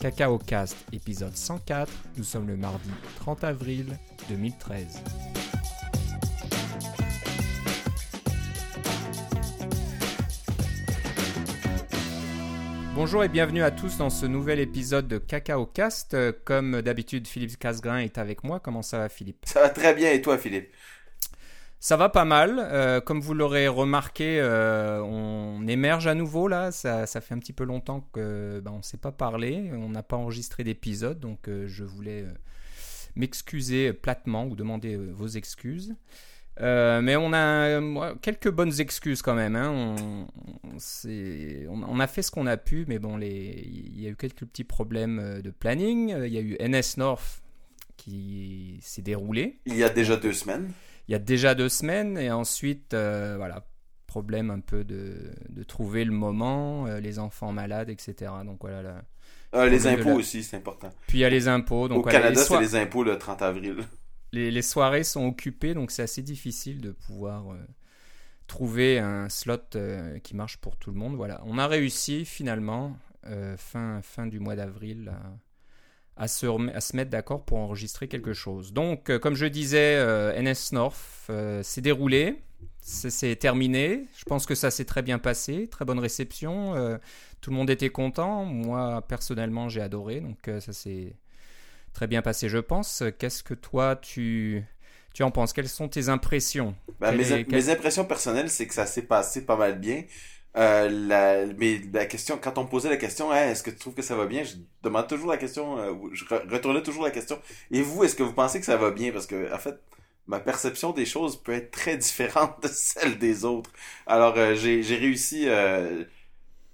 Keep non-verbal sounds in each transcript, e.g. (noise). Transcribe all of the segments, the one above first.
Cacao Cast, épisode 104. Nous sommes le mardi 30 avril 2013. Bonjour et bienvenue à tous dans ce nouvel épisode de Cacao Cast. Euh, Comme d'habitude, Philippe Casgrain est avec moi. Comment ça va, Philippe? Ça va très bien et toi, Philippe? Ça va pas mal. Euh, comme vous l'aurez remarqué, euh, on émerge à nouveau là. Ça, fait un petit peu longtemps que ben, ne s'est pas parlé. On n'a pas enregistré d'épisode, donc euh, je voulais m'excuser platement ou demander vos excuses. Mais on a quelques bonnes excuses quand même. hein. On, a fait ce qu'on a pu, mais bon, il y a eu quelques petits problèmes de planning. Il y a eu NS North qui s'est déroulé Il y a déjà deux semaines. Il y a déjà deux semaines et ensuite euh, voilà problème un peu de, de trouver le moment euh, les enfants malades etc donc voilà là. Euh, les impôts la- aussi, c'est important. puis il y a les impôts donc Au voilà, Canada, les, c'est les impôts le 30 avril. (laughs) les- les soirées sont occupées donc c'est assez difficile de pouvoir euh, trouver un slot qui marche pour tout le monde voilà on a réussi finalement fin fin du mois d'avril à se, rem- à se mettre d'accord pour enregistrer quelque chose. Donc, euh, comme je disais, euh, NS North euh, s'est déroulé, c'est terminé. Je pense que ça s'est très bien passé, très bonne réception. euh, tout le monde était content. Moi, personnellement, j'ai adoré. Donc, euh, ça s'est très bien passé, je pense. Qu'est-ce que toi, tu, tu en penses? Quelles sont tes impressions? Ben, est- mes impressions personnelles, c'est que ça s'est passé pas mal bien. Euh, la, mais la question, quand on me posait la question, Hey, est-ce que tu trouves que ça va bien, je demande toujours la question, euh, je re- retournais toujours la question. Et vous, est-ce que vous pensez que ça va bien? Parce que, en fait, ma perception des choses peut être très différente (laughs) de celle des autres. Alors, euh, j'ai, j'ai réussi, euh,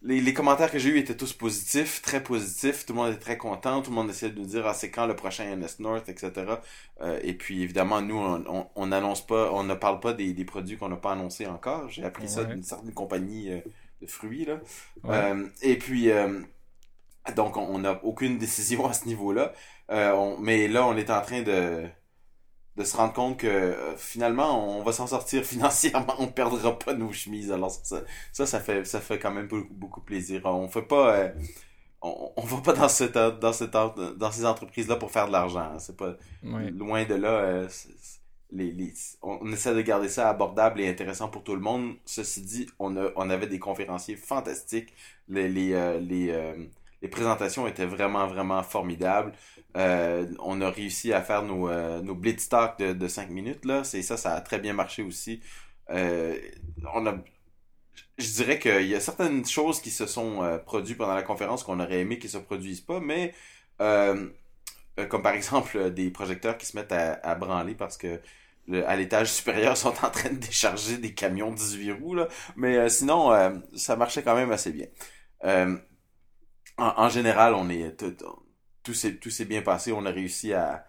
les, les commentaires que j'ai eus étaient tous positifs, très positifs. Tout le monde était très content. Tout le monde essayait de nous dire, ah, c'est quand le prochain NS North, etc. Euh, et puis, évidemment, nous, on, on, on annonce pas, on ne parle pas des, des produits qu'on n'a pas annoncés encore. J'ai appris ça d'une certaine compagnie euh, de fruits, là. Ouais. Euh, et puis, euh, donc, on n'a aucune (laughs) décision à ce niveau-là. Euh, mais là, on est en train de, de se rendre compte que euh, finalement, on va s'en sortir (laughs) financièrement. On perdra pas nos chemises. Alors, ça, ça, ça fait, ça fait quand même beaucoup, beaucoup plaisir. On fait pas, euh, on, on va pas dans cette, dans cette, dans ces entreprises-là pour faire de l'argent. hein. C'est pas, Ouais. loin de là. euh, les, les, on essaie de garder ça abordable et intéressant pour tout le monde. Ceci dit, on, a, on avait des conférenciers fantastiques. Les, les, les, les présentations étaient vraiment, vraiment formidables. Euh, on a réussi à faire nos, euh, nos blitz talks de, de 5 minutes. Là. C'est ça, ça a très bien marché aussi. Euh, on a, je dirais qu'il y a certaines choses qui se sont euh, produites pendant la conférence qu'on aurait aimé qu'ils se produisent pas, mais euh, euh, comme par exemple des projecteurs qui se mettent à, à branler parce que à l'étage supérieur sont en train de décharger des camions 18 roues là. mais sinon ça marchait quand même assez bien en, en général on est tout, tout s'est bien passé on a réussi à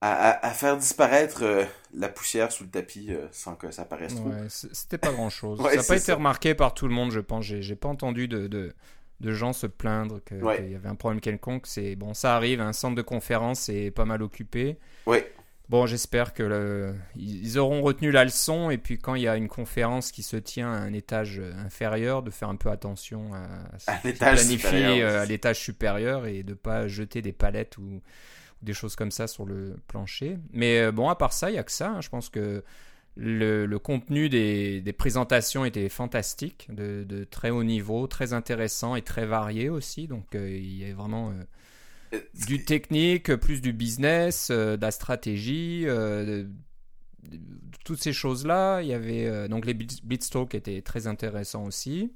à, à- faire disparaître euh, la poussière sous le tapis euh, sans que ça paraisse trop Ouais, c'était pas grand chose. (laughs) Ouais, ça n'a pas été ça. remarqué par tout le monde, je pense. J'ai pas entendu de, de, de gens se plaindre qu'il Ouais. y avait un problème quelconque. C'est bon, ça arrive. Un centre de conférence est pas mal occupé. oui Bon, j'espère que le, ils auront retenu la leçon et puis quand il y a une conférence qui se tient à un étage inférieur, de faire un peu attention à, À qui l'étage planifie, supérieur. euh, à l'étage supérieur et de pas jeter des palettes ou, des choses comme ça sur le plancher. Mais euh, bon, à part ça, il y a que ça. hein. Je pense que le, le contenu des, des présentations était fantastique, de, de très haut niveau, très intéressant et très varié aussi. Donc euh, il y a vraiment euh, Euh, du technique, plus du business, euh, de la stratégie, euh, de- de- toutes ces choses-là. Il y avait euh, donc les Blitz- Blitztalk étaient très intéressants aussi.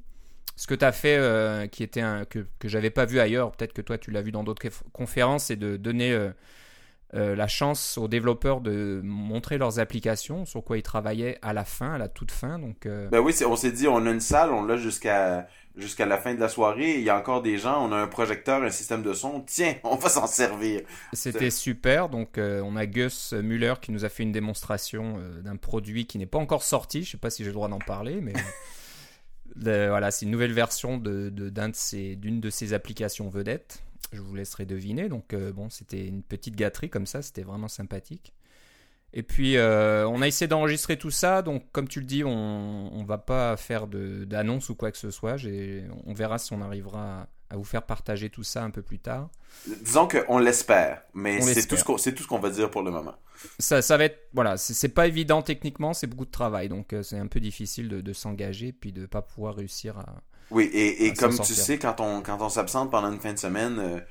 Ce que tu as fait, euh, qui était un, que, que j'avais pas vu ailleurs, peut-être que toi tu l'as vu dans d'autres conf- conférences, c'est de donner euh, euh, la chance aux développeurs de montrer leurs applications, sur quoi ils travaillaient à la fin, à la toute fin. Donc, euh, Ben oui, on s'est dit, on a une salle, on l'a jusqu'à jusqu'à la fin de la soirée. Il y a encore des gens, on a un projecteur, un système de son. Tiens, (laughs) on va s'en servir. C'était super. Donc, euh, on a Gus Muller qui nous a fait une démonstration euh, d'un produit qui n'est pas encore sorti. Je sais pas si j'ai le droit d'en parler, mais le- (laughs) voilà, c'est une nouvelle version de, de- de ses- d'une de ses applications vedettes. Je vous laisserai deviner. Donc, euh, bon, c'était une petite gâterie comme ça. C'était vraiment sympathique. Et puis, euh, on a essayé d'enregistrer tout ça. Donc, comme tu le dis, on ne va pas faire d'annonce ou quoi que ce soit. On verra si on arrivera à, vous faire partager tout ça un peu plus tard. Disons qu'on l'espère, mais c'est tout, ce qu'on va dire pour le moment. Ça, ça va être, voilà, c'est pas évident techniquement, c'est beaucoup de travail, donc c'est un peu difficile de, de s'engager puis de pas pouvoir réussir à. Oui, et, et comme tu sais, quand on, quand on s'absente pendant une fin de semaine,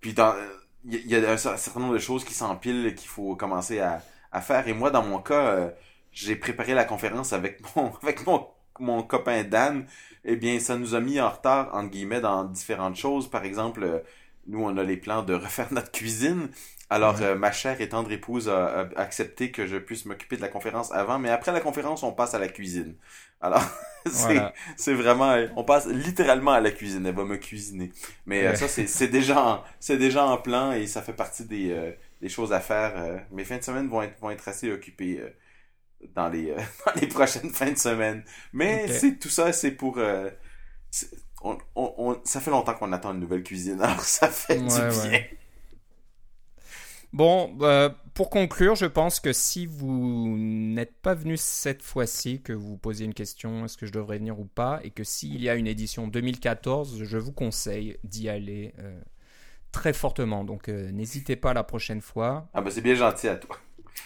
puis dans il y, a un certain nombre de choses qui s'empilent qu'il faut commencer à, à, faire. Et moi, dans mon cas, euh, j'ai préparé la conférence avec (laughs) mon, avec mon, mon copain Dan. Eh bien, ça nous a mis en retard, entre guillemets, dans différentes choses. Par exemple, euh, nous, on a les plans de refaire notre cuisine. Alors, euh, ma chère et tendre épouse a, accepté que je puisse m'occuper de la conférence avant, mais après la conférence, on passe à la cuisine. Alors, (laughs) c'est vraiment, on passe littéralement à la cuisine. Elle va me cuisiner. Mais euh, ça, c'est déjà, en, c'est déjà en plan et ça fait partie des, euh, des choses à faire. mes fins de semaine vont être, vont être assez occupées dans les, (laughs) dans les prochaines fins de semaine. Mais c'est tout ça, c'est pour on, on, ça fait longtemps qu'on attend une nouvelle cuisine, (laughs) alors ça fait du bien. Bon, euh, pour conclure, je pense que si vous n'êtes pas venu cette fois-ci, que vous posez une question, est-ce que je devrais venir ou pas, et que s'il y a une édition 2014, je vous conseille d'y aller euh, très fortement. Donc euh, n'hésitez pas la prochaine fois. Ah bah c'est bien gentil à toi.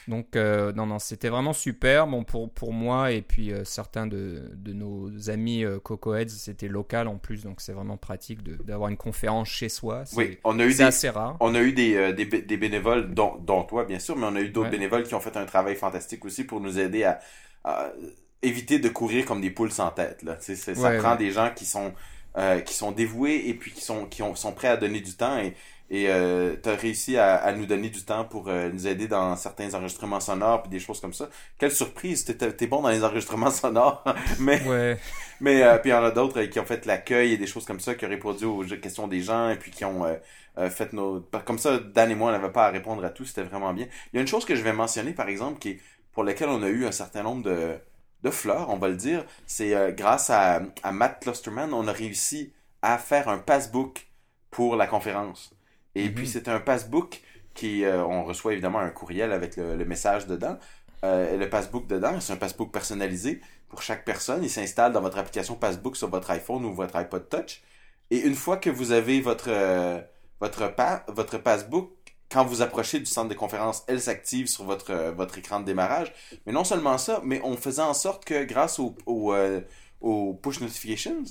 Donc, euh, non, non, c'était vraiment super. Bon, pour, pour moi et puis euh, certains de, de, nos amis euh, Cocoheads, c'était local en plus, donc c'est vraiment pratique d'avoir une conférence chez soi. Oui, on a eu des, assez rare. On a eu des, des, des bénévoles, dont, dont, toi bien sûr, mais on a eu d'autres bénévoles qui ont fait un travail fantastique aussi pour nous aider à, éviter de courir comme des poules sans tête. Là. ça prend des gens qui sont, qui sont dévoués et puis qui sont, qui ont, sont prêts à donner du temps et et euh, tu as réussi à, à, nous donner du temps pour euh, nous aider dans certains enregistrements sonores puis des choses comme ça. Quelle surprise, t'es es bon dans les enregistrements (laughs) sonores, mais ouais. mais euh, puis il y en a d'autres qui ont fait l'accueil et des choses comme ça, qui ont répondu aux questions des gens et puis qui ont euh, fait nos comme ça. Dan et moi, on n'avait pas à répondre à tout, c'était vraiment bien. Il y a une chose que je vais mentionner par exemple qui est pour laquelle on a eu un certain nombre de de fleurs, on va le dire, c'est grâce à, à Matt Clusterman, on a réussi à faire un passbook pour la conférence. Et puis, mhm. c'est un passbook qui, euh, on reçoit évidemment un courriel avec le, message dedans. Euh, le passbook dedans, c'est un passbook personnalisé pour chaque personne. Il s'installe dans votre application Passbook sur votre iPhone ou votre iPod Touch. Et une fois que vous avez votre, euh, votre, votre passbook, quand vous approchez du centre de conférence, elle s'active sur votre, votre écran de démarrage. Mais non seulement ça, mais on faisait en sorte que grâce au, au, aux push notifications,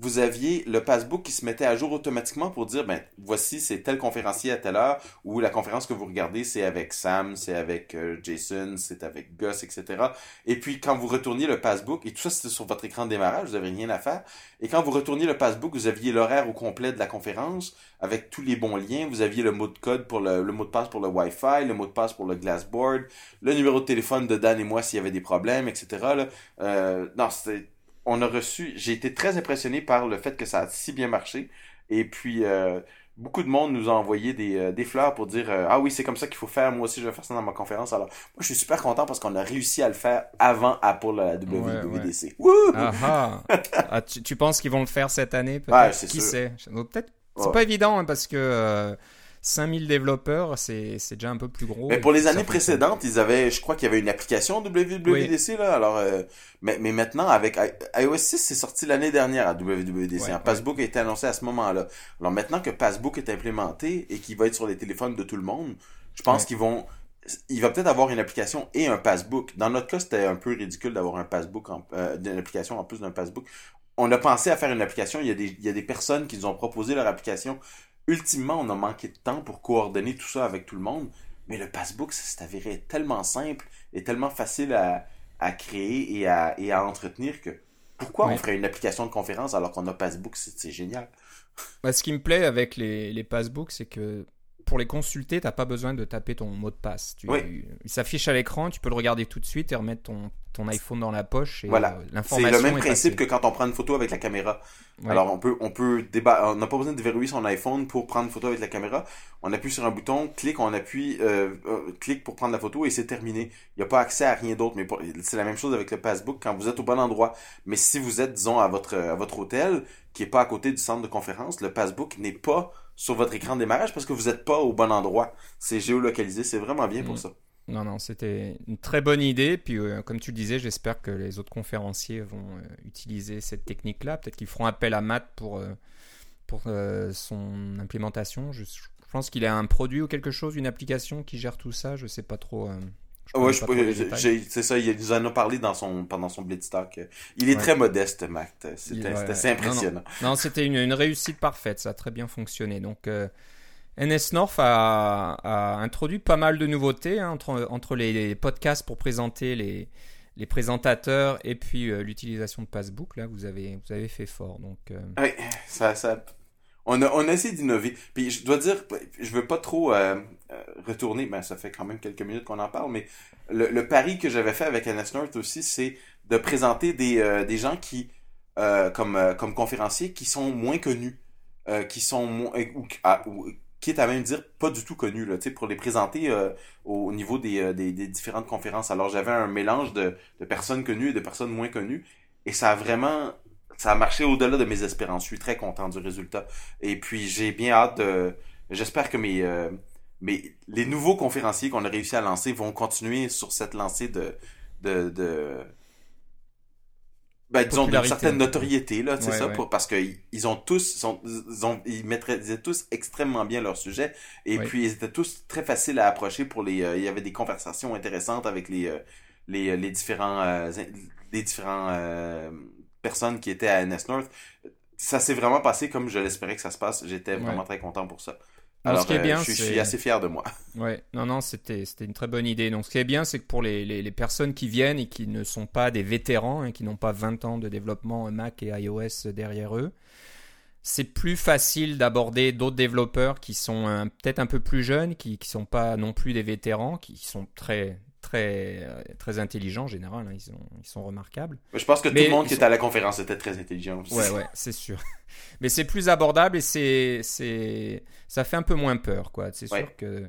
vous aviez le passbook qui se mettait à jour automatiquement pour dire, ben, voici, c'est tel conférencier à telle heure, ou la conférence que vous regardez, c'est avec Sam, c'est avec euh, Jason, c'est avec Gus, etc. Et puis, quand vous retourniez le passbook, et tout ça, c'était sur votre écran de démarrage, vous n'avez rien à faire. Et quand vous retourniez le passbook, vous aviez l'horaire au complet de la conférence, avec tous les bons liens. Vous aviez le mot de code pour le, le mot de passe pour le Wi-Fi, le mot de passe pour le Glassboard, le numéro de téléphone de Dan et moi s'il y avait des problèmes, etc. Euh, non, c'était on a reçu, j'ai été très impressionné par le fait que ça a si bien marché. Et puis, euh, beaucoup de monde nous a envoyé des, euh, des fleurs pour dire euh, Ah oui, c'est comme ça qu'il faut faire, moi aussi je vais faire ça dans ma conférence. Alors, moi je suis super content parce qu'on a réussi à le faire avant Apple la WWDC. Ah, ah, tu, tu, penses qu'ils vont le faire cette année peut-être? Qui sait? Peut-être. C'est pas évident hein, parce que 5000 développeurs, c'est déjà un peu plus gros. Mais pour les années précédentes, ils avaient, je crois qu'il y avait une application WWDC, là. Alors, euh, mais, mais maintenant, avec iOS 6, c'est sorti l'année dernière à WWDC. un Passbook a été annoncé à ce moment-là. Alors maintenant que Passbook est implémenté et qu'il va être sur les téléphones de tout le monde, je pense qu'ils vont, il va peut-être avoir une application et un passbook. Dans notre cas, c'était un peu ridicule d'avoir un passbook, en, euh, une application en plus d'un passbook. On a pensé à faire une application. Il y a des, il y a des personnes qui nous ont proposé leur application ultimement, on a manqué de temps pour coordonner tout ça avec tout le monde. Mais le passbook, ça s'est avéré tellement simple et tellement facile à, créer et à, et à entretenir que pourquoi on ferait une application de conférence alors qu'on a passbook? C'est génial. Bah, ce qui me plaît avec les, les passbooks, c'est que pour les consulter, tu n'as pas besoin de taper ton mot de passe. Tu, Il s'affiche à l'écran, tu peux le regarder tout de suite et remettre ton, ton iPhone dans la poche. Et, voilà. Euh, c'est le même principe que quand on prend une photo avec la caméra. Alors on peut, on peut on n'a pas besoin de verrouiller son iPhone pour prendre une photo avec la caméra. On appuie sur un bouton, clique, on appuie, euh, euh, clique pour prendre la photo et c'est terminé. Il n'y a pas accès à rien d'autre. Mais c'est la même chose avec le passbook quand vous êtes au bon endroit. Mais si vous êtes, disons, à votre, à votre hôtel, qui est pas à côté du centre de conférence, le passbook n'est pas sur votre écran de démarrage parce que vous n'êtes pas au bon endroit. C'est géolocalisé, c'est vraiment bien pour mm. ça. Non, non, c'était une très bonne idée. Puis, euh, comme tu le disais, j'espère que les autres conférenciers vont euh, utiliser cette technique-là. Peut-être qu'ils feront appel à Matt pour, euh, pour son implémentation. Je, je pense qu'il a un produit ou quelque chose, une application qui gère tout ça. Je sais pas trop. Ouais, c'est ça, il nous en a parlé dans son, pendant son Blitz Talk. Il est Ouais. très modeste, Mac. C'était ouais, Non, non. impressionnant. Non, c'était une, une réussite parfaite, ça a très bien fonctionné. Donc, euh, NS North a, a introduit pas mal de nouveautés hein, entre, entre les, les podcasts pour présenter les, les présentateurs et puis euh, l'utilisation de Passbook. Là, vous avez, vous avez fait fort. Donc, euh, Ouais, ça, ça, on a, on essayé d'innover. Puis je dois dire, je veux pas trop euh, euh, retourner, mais ça fait quand même quelques minutes qu'on en parle, mais le, pari que j'avais fait avec NS North aussi, c'est de présenter des, euh, gens qui, comme, conférenciers, qui sont moins connus, qui sont moins, ou, ah, ou- à même dire pas du tout connus, là, pour les présenter au niveau des différentes conférences. Alors j'avais un mélange de, de personnes connues et de personnes moins connues, et ça a vraiment ça a marché au-delà de mes espérances. Je suis très content du résultat. Et puis, j'ai bien hâte de... J'espère que mes, euh, mes... les nouveaux conférenciers qu'on a réussi à lancer vont continuer sur cette lancée de... de, de... Ben, disons, d'une certaine notoriété, là, c'est Ouais, ça, ouais. pour, parce qu'ils ils ont tous, sont, ils, ont, ils maîtrisaient tous extrêmement bien leur sujet, et Ouais. puis ils étaient tous très faciles à approcher pour les, euh, il y avait des conversations intéressantes avec les, euh, les, les différents, euh, les différents, euh, personnes qui étaient à NS North. Ça s'est vraiment passé comme je l'espérais que ça se passe. J'étais Ouais. vraiment très content pour ça. Alors, ce qui est euh, bien, je, suis, je c'est- suis assez fier de moi. (laughs) Ouais, non, non, c'était c'était une très bonne idée. Donc, ce qui est bien, c'est que pour les, les, les personnes qui viennent et qui ne sont pas des vétérans, hein, qui n'ont pas 20 ans de développement Mac et iOS derrière eux, c'est plus facile d'aborder d'autres développeurs qui sont euh, peut-être un peu plus jeunes, qui ne sont pas non plus des vétérans, qui sont très, très, euh, très intelligents en général. hein, ils, sont, ils sont remarquables. Je pense que Mais tout le monde qui sont- était à la conférence était très intelligent. aussi. Ouais, ouais, c'est sûr. (laughs) Mais c'est plus abordable et c'est, c'est, ça fait un peu moins peur, quoi. C'est sûr que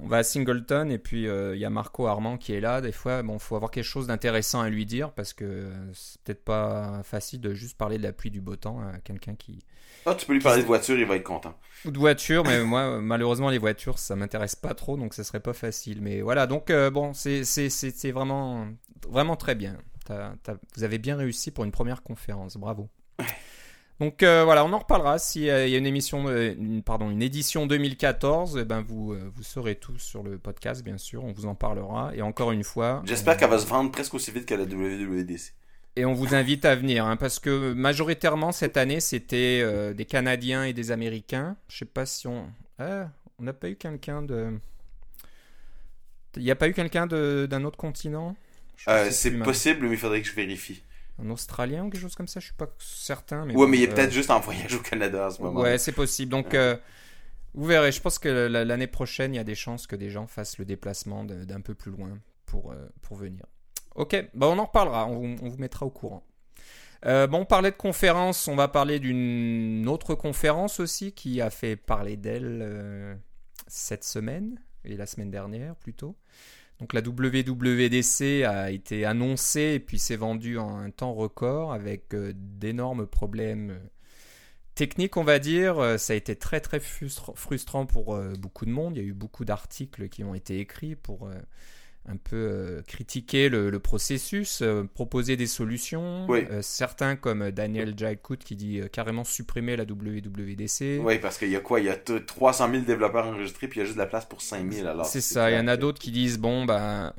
on va à Singleton et puis euh, il y a Marco Armand qui est là. Des fois, bon, faut avoir quelque chose d'intéressant à lui dire parce que euh, c'est peut-être pas facile de juste parler de la pluie du beau temps à quelqu'un qui Ah, tu peux lui parler de voiture, il va être content. ou de voiture. Mais moi, euh, malheureusement, les voitures, ça m'intéresse pas trop, donc ce serait pas facile. Mais voilà, donc euh, bon, c'est, vraiment, vraiment très bien. Vous avez bien réussi pour une première conférence, bravo. Donc euh, voilà, on en reparlera. S'il y a une émission, euh, une, pardon, une édition 2014, eh ben vous, euh, vous serez tous sur le podcast, bien sûr. On vous en parlera. Et encore une fois, J'espère qu'elle va se vendre presque aussi vite que la WWDC. Et on vous invite à venir, hein, parce que majoritairement cette année, c'était euh, des Canadiens et des Américains. Je sais pas si on, Ah, on n'a pas eu quelqu'un de, il n'y a pas eu quelqu'un d'un autre continent? Euh, c'est possible, mais il faudrait que je vérifie. Un Australien ou quelque chose comme ça, je suis pas certain. Mais ouais, bon, mais il est euh, peut-être juste en voyage au Canada en ce moment. Ouais, c'est possible. Donc, euh, vous verrez. Je pense que la- l'année prochaine, il y a des chances que des gens fassent le déplacement d'un peu plus loin pour, euh, pour venir. Ok, bah on en reparlera. On, vous- mettra au courant. Euh, bon, on parlait de conférence. On va parler d'une autre conférence aussi qui a fait parler d'elle euh, cette semaine et la semaine dernière plutôt. Donc la WWDC a été annoncée et puis s'est vendue en un temps record avec euh, d'énormes problèmes techniques, on va dire. Ça a été très très frustra- frustrant pour beaucoup de monde. Il y a eu beaucoup d'articles qui ont été écrits pour un peu euh, critiquer le, le processus, euh, proposer des solutions. Oui. Euh, certains comme Daniel Jaikut qui dit carrément supprimer la WWDC. Oui, parce qu'il y a quoi? Il y a t- 300 000 développeurs enregistrés, puis il y a juste de la place pour 5 000. Alors, C'est ça, il y en a d'autres qui disent bon ben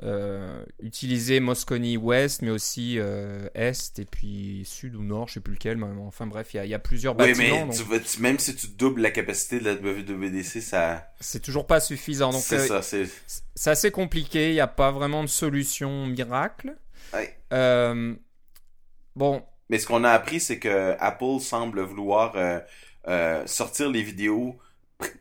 utiliser Moscone Ouest mais aussi Est et puis Sud ou Nord, je sais plus lequel, mais enfin bref, il y a, il y a plusieurs Oui, bâtiments, mais donc tu vas- tu- même si tu doubles la capacité de la WWDC, ça. C'est toujours pas suffisant. Donc C'est euh, ça, c'est. assez compliqué, il n'y a pas vraiment de solution miracle. Ouais. Euh, bon, Mais ce qu'on a appris, c'est que Apple semble vouloir euh, sortir les vidéos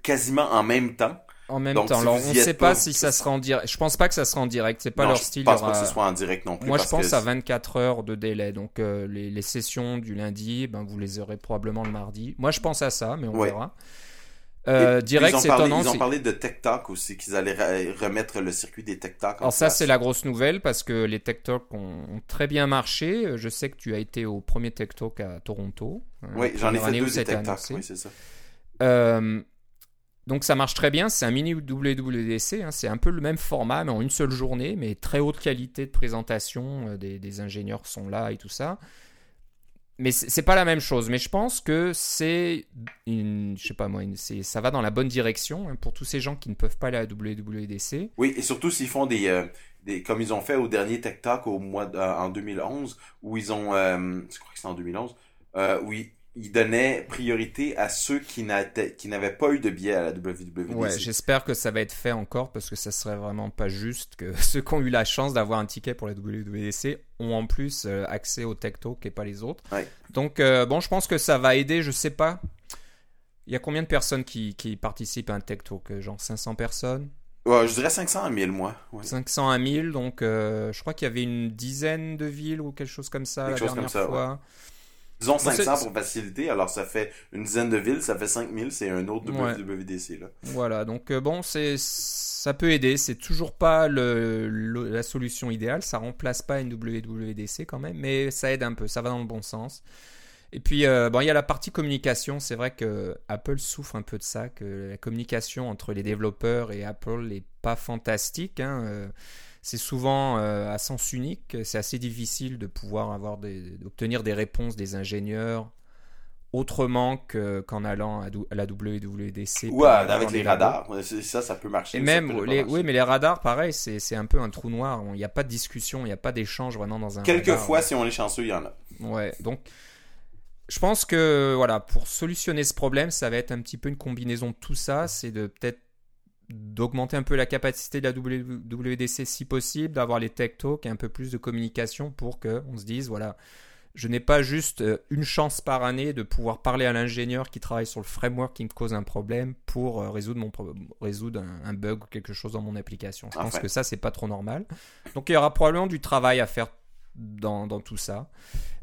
quasiment en même temps. en même Donc, temps, si alors on ne sait pas pas, si ça- sera en direct. Je pense pas que ça sera en direct, c'est pas non, leur je style. y pense pas que ce soit en direct non plus. Moi, je pense que à 24 heures de délai. Donc, les, les sessions du lundi, ben, vous les aurez probablement le mardi. Moi, je pense à ça, mais on Ouais. verra. Euh, direct, c'est étonnant. Ils ont parlé de Talk aussi, qu'ils allaient re- remettre le circuit des en Alors, ça, c'est la grosse nouvelle parce que les Tech Talk ont, ont très bien marché. Euh, Je sais que tu as été au premier Talk à Toronto. Oui, j'en ai fait deux des annoncé. oui, c'est ça. Euh, donc ça marche très bien, c'est un mini WWDC, hein, c'est un peu le même format mais en une seule journée, mais très haute qualité de présentation, euh, des, des ingénieurs sont là et tout ça. Mais c'est pas la même chose. Mais je pense que c'est, je sais pas moi, ça va dans la bonne direction hein, pour tous ces gens qui ne peuvent pas aller à WWDC. Oui, et surtout s'ils font des, euh, des, comme ils ont fait au dernier Tech Talk au mois en 2011, où ils ont, euh, je crois que c'est en 2011, euh, où ils, il donnait priorité à ceux qui n'avaient pas eu de billet à la WWDC. Ouais, j'espère que ça va être fait encore parce que ça serait vraiment pas juste que (laughs) ceux qui ont eu la chance d'avoir un ticket pour la WWDC ont en plus euh, accès au Tech Talk et pas les autres. Donc euh, bon, je pense que ça va aider, je sais pas. Il y a combien de personnes qui, qui participent à un Tech Talk euh, Genre 500 personnes? Ouais, je dirais 500 à 1000, moi. 500 à 1000, donc je crois qu'il y avait une dizaine de villes ou quelque chose comme ça la dernière fois. Disons 500 pour faciliter, alors ça fait une dizaine de villes, ça fait 5000, c'est un autre WWDC. Là. Voilà, donc euh, bon, c'est ça peut aider, c'est toujours pas le, la solution idéale, ça remplace pas une WWDC quand même, mais ça aide un peu, ça va dans le bon sens. Et puis, euh, bon, il y a la partie communication. C'est vrai que Apple souffre un peu de ça, que la communication entre les développeurs et Apple n'est pas fantastique. Hein. C'est souvent euh, à sens unique. C'est assez difficile de pouvoir avoir d'obtenir des réponses des ingénieurs autrement qu'en allant à, la WWDC. Ou avec les, radars. Ça, ça peut marcher. Et même, les, oui, mais les radars, pareil, c'est un peu un trou noir. Il n'y a pas de discussion, il n'y a pas d'échange vraiment dans un Quelquefois, si on est chanceux, il y en a. Ouais, donc je pense que voilà, pour solutionner ce problème, ça va être un petit peu une combinaison de tout ça. C'est de peut-être d'augmenter un peu la capacité de la WDC si possible, d'avoir les tech talks et un peu plus de communication pour qu'on se dise, voilà, je n'ai pas juste euh, une chance par année de pouvoir parler à l'ingénieur qui travaille sur le framework qui me cause un problème pour euh, résoudre, mon résoudre un, bug ou quelque chose dans mon application. Je pense que ça, c'est pas trop normal. Donc il y aura probablement du travail à faire dans, dans tout ça.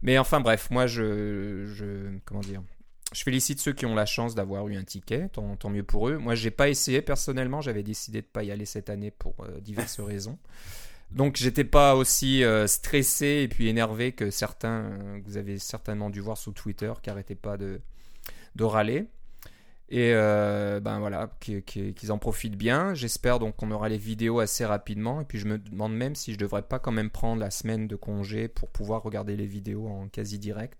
Mais enfin bref, moi je, je comment dire, je félicite ceux qui ont la chance d'avoir eu un ticket, tant, mieux pour eux. Moi, j'ai pas essayé personnellement, j'avais décidé de pas y aller cette année pour euh, diverses (laughs) raisons. Donc, j'étais pas aussi euh, stressé et puis énervé que certains euh, vous avez certainement dû voir sur Twitter qui n'arrêtaient pas de, de râler. Et ben voilà, qu'ils en profitent bien. J'espère donc qu'on aura les vidéos assez rapidement. Et puis je me demande même si je devrais pas quand même prendre la semaine de congé pour pouvoir regarder les vidéos en quasi direct.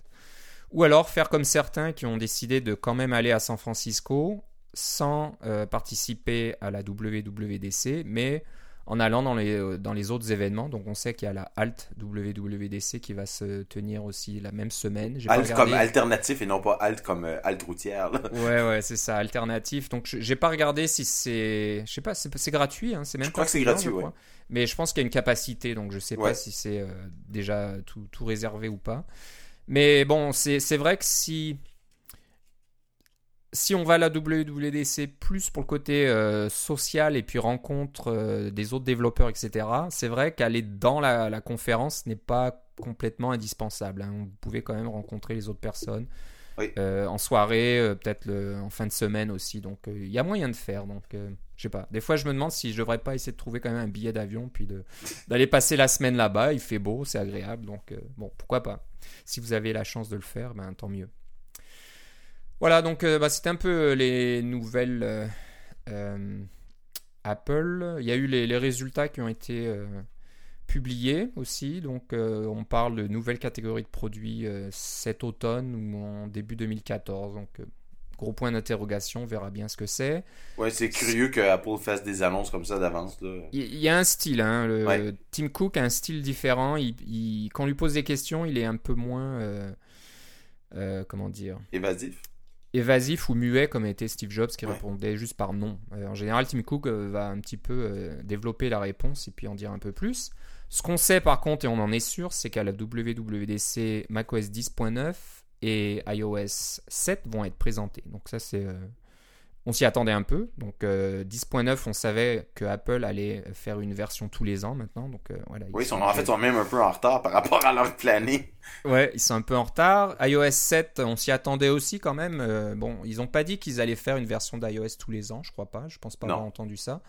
Ou alors faire comme certains qui ont décidé de quand même aller à San Francisco sans euh, participer à la WWDC, mais en allant dans les, euh, dans les autres événements. Donc on sait qu'il y a la Alt WWDC qui va se tenir aussi la même semaine. Alt comme alternatif et non pas Alt comme euh, Alt routière. Ouais, ouais, c'est ça, alternatif. Donc j'ai pas regardé si c'est. Je sais pas, c'est gratuit, hein, c'est même Je crois que c'est gratuit, ouais. Mais je pense qu'il y a une capacité, donc je sais pas si c'est déjà tout, tout réservé ou pas. Mais bon, c'est vrai que si, si on va à la WWDC plus pour le côté euh, social et puis rencontre euh, des autres développeurs, etc., c'est vrai qu'aller dans la, conférence n'est pas complètement indispensable. Hein. Vous pouvez quand même rencontrer les autres personnes. Euh, en soirée, peut-être en fin de semaine aussi. Donc il y a moyen de faire. Donc je sais pas. Des fois, je me demande si je devrais pas essayer de trouver quand même un billet d'avion puis d'aller passer la semaine là-bas. Il fait beau, c'est agréable. Donc bon, pourquoi pas. Si vous avez la chance de le faire, ben, tant mieux. Voilà, donc euh, bah, c'était un peu euh, les nouvelles euh, Apple. Il y a eu les, résultats qui ont été publiés aussi. Donc on parle de nouvelles catégories de produits cet automne ou en début 2014. Donc gros point d'interrogation, on verra bien ce que c'est. Ouais, c'est curieux que Apple fasse des annonces comme ça d'avance. Il y, a un style, hein, le, Tim Cook a un style différent. Il, quand on lui pose des questions, il est un peu moins, euh, euh, comment dire, évasif. Évasif ou muet comme était Steve Jobs qui répondait juste par non. Euh, en général, Tim Cook va un petit peu développer la réponse et puis en dire un peu plus. Ce qu'on sait par contre, et on en est sûr, c'est qu'à la WWDC macOS 10.9, et iOS 7 vont être présentés. Donc ça c'est euh, on s'y attendait un peu. Donc 10.9 euh, on savait que Apple allait faire une version tous les ans maintenant. Donc euh, voilà. Oui, ils sont, en fait sont même un peu en retard par rapport à leur planning. Ouais, ils sont un peu en retard. iOS 7, on s'y attendait aussi quand même. bon, ils n'ont pas dit qu'ils allaient faire une version d'iOS tous les ans, je crois pas. Je pense pas avoir entendu ça.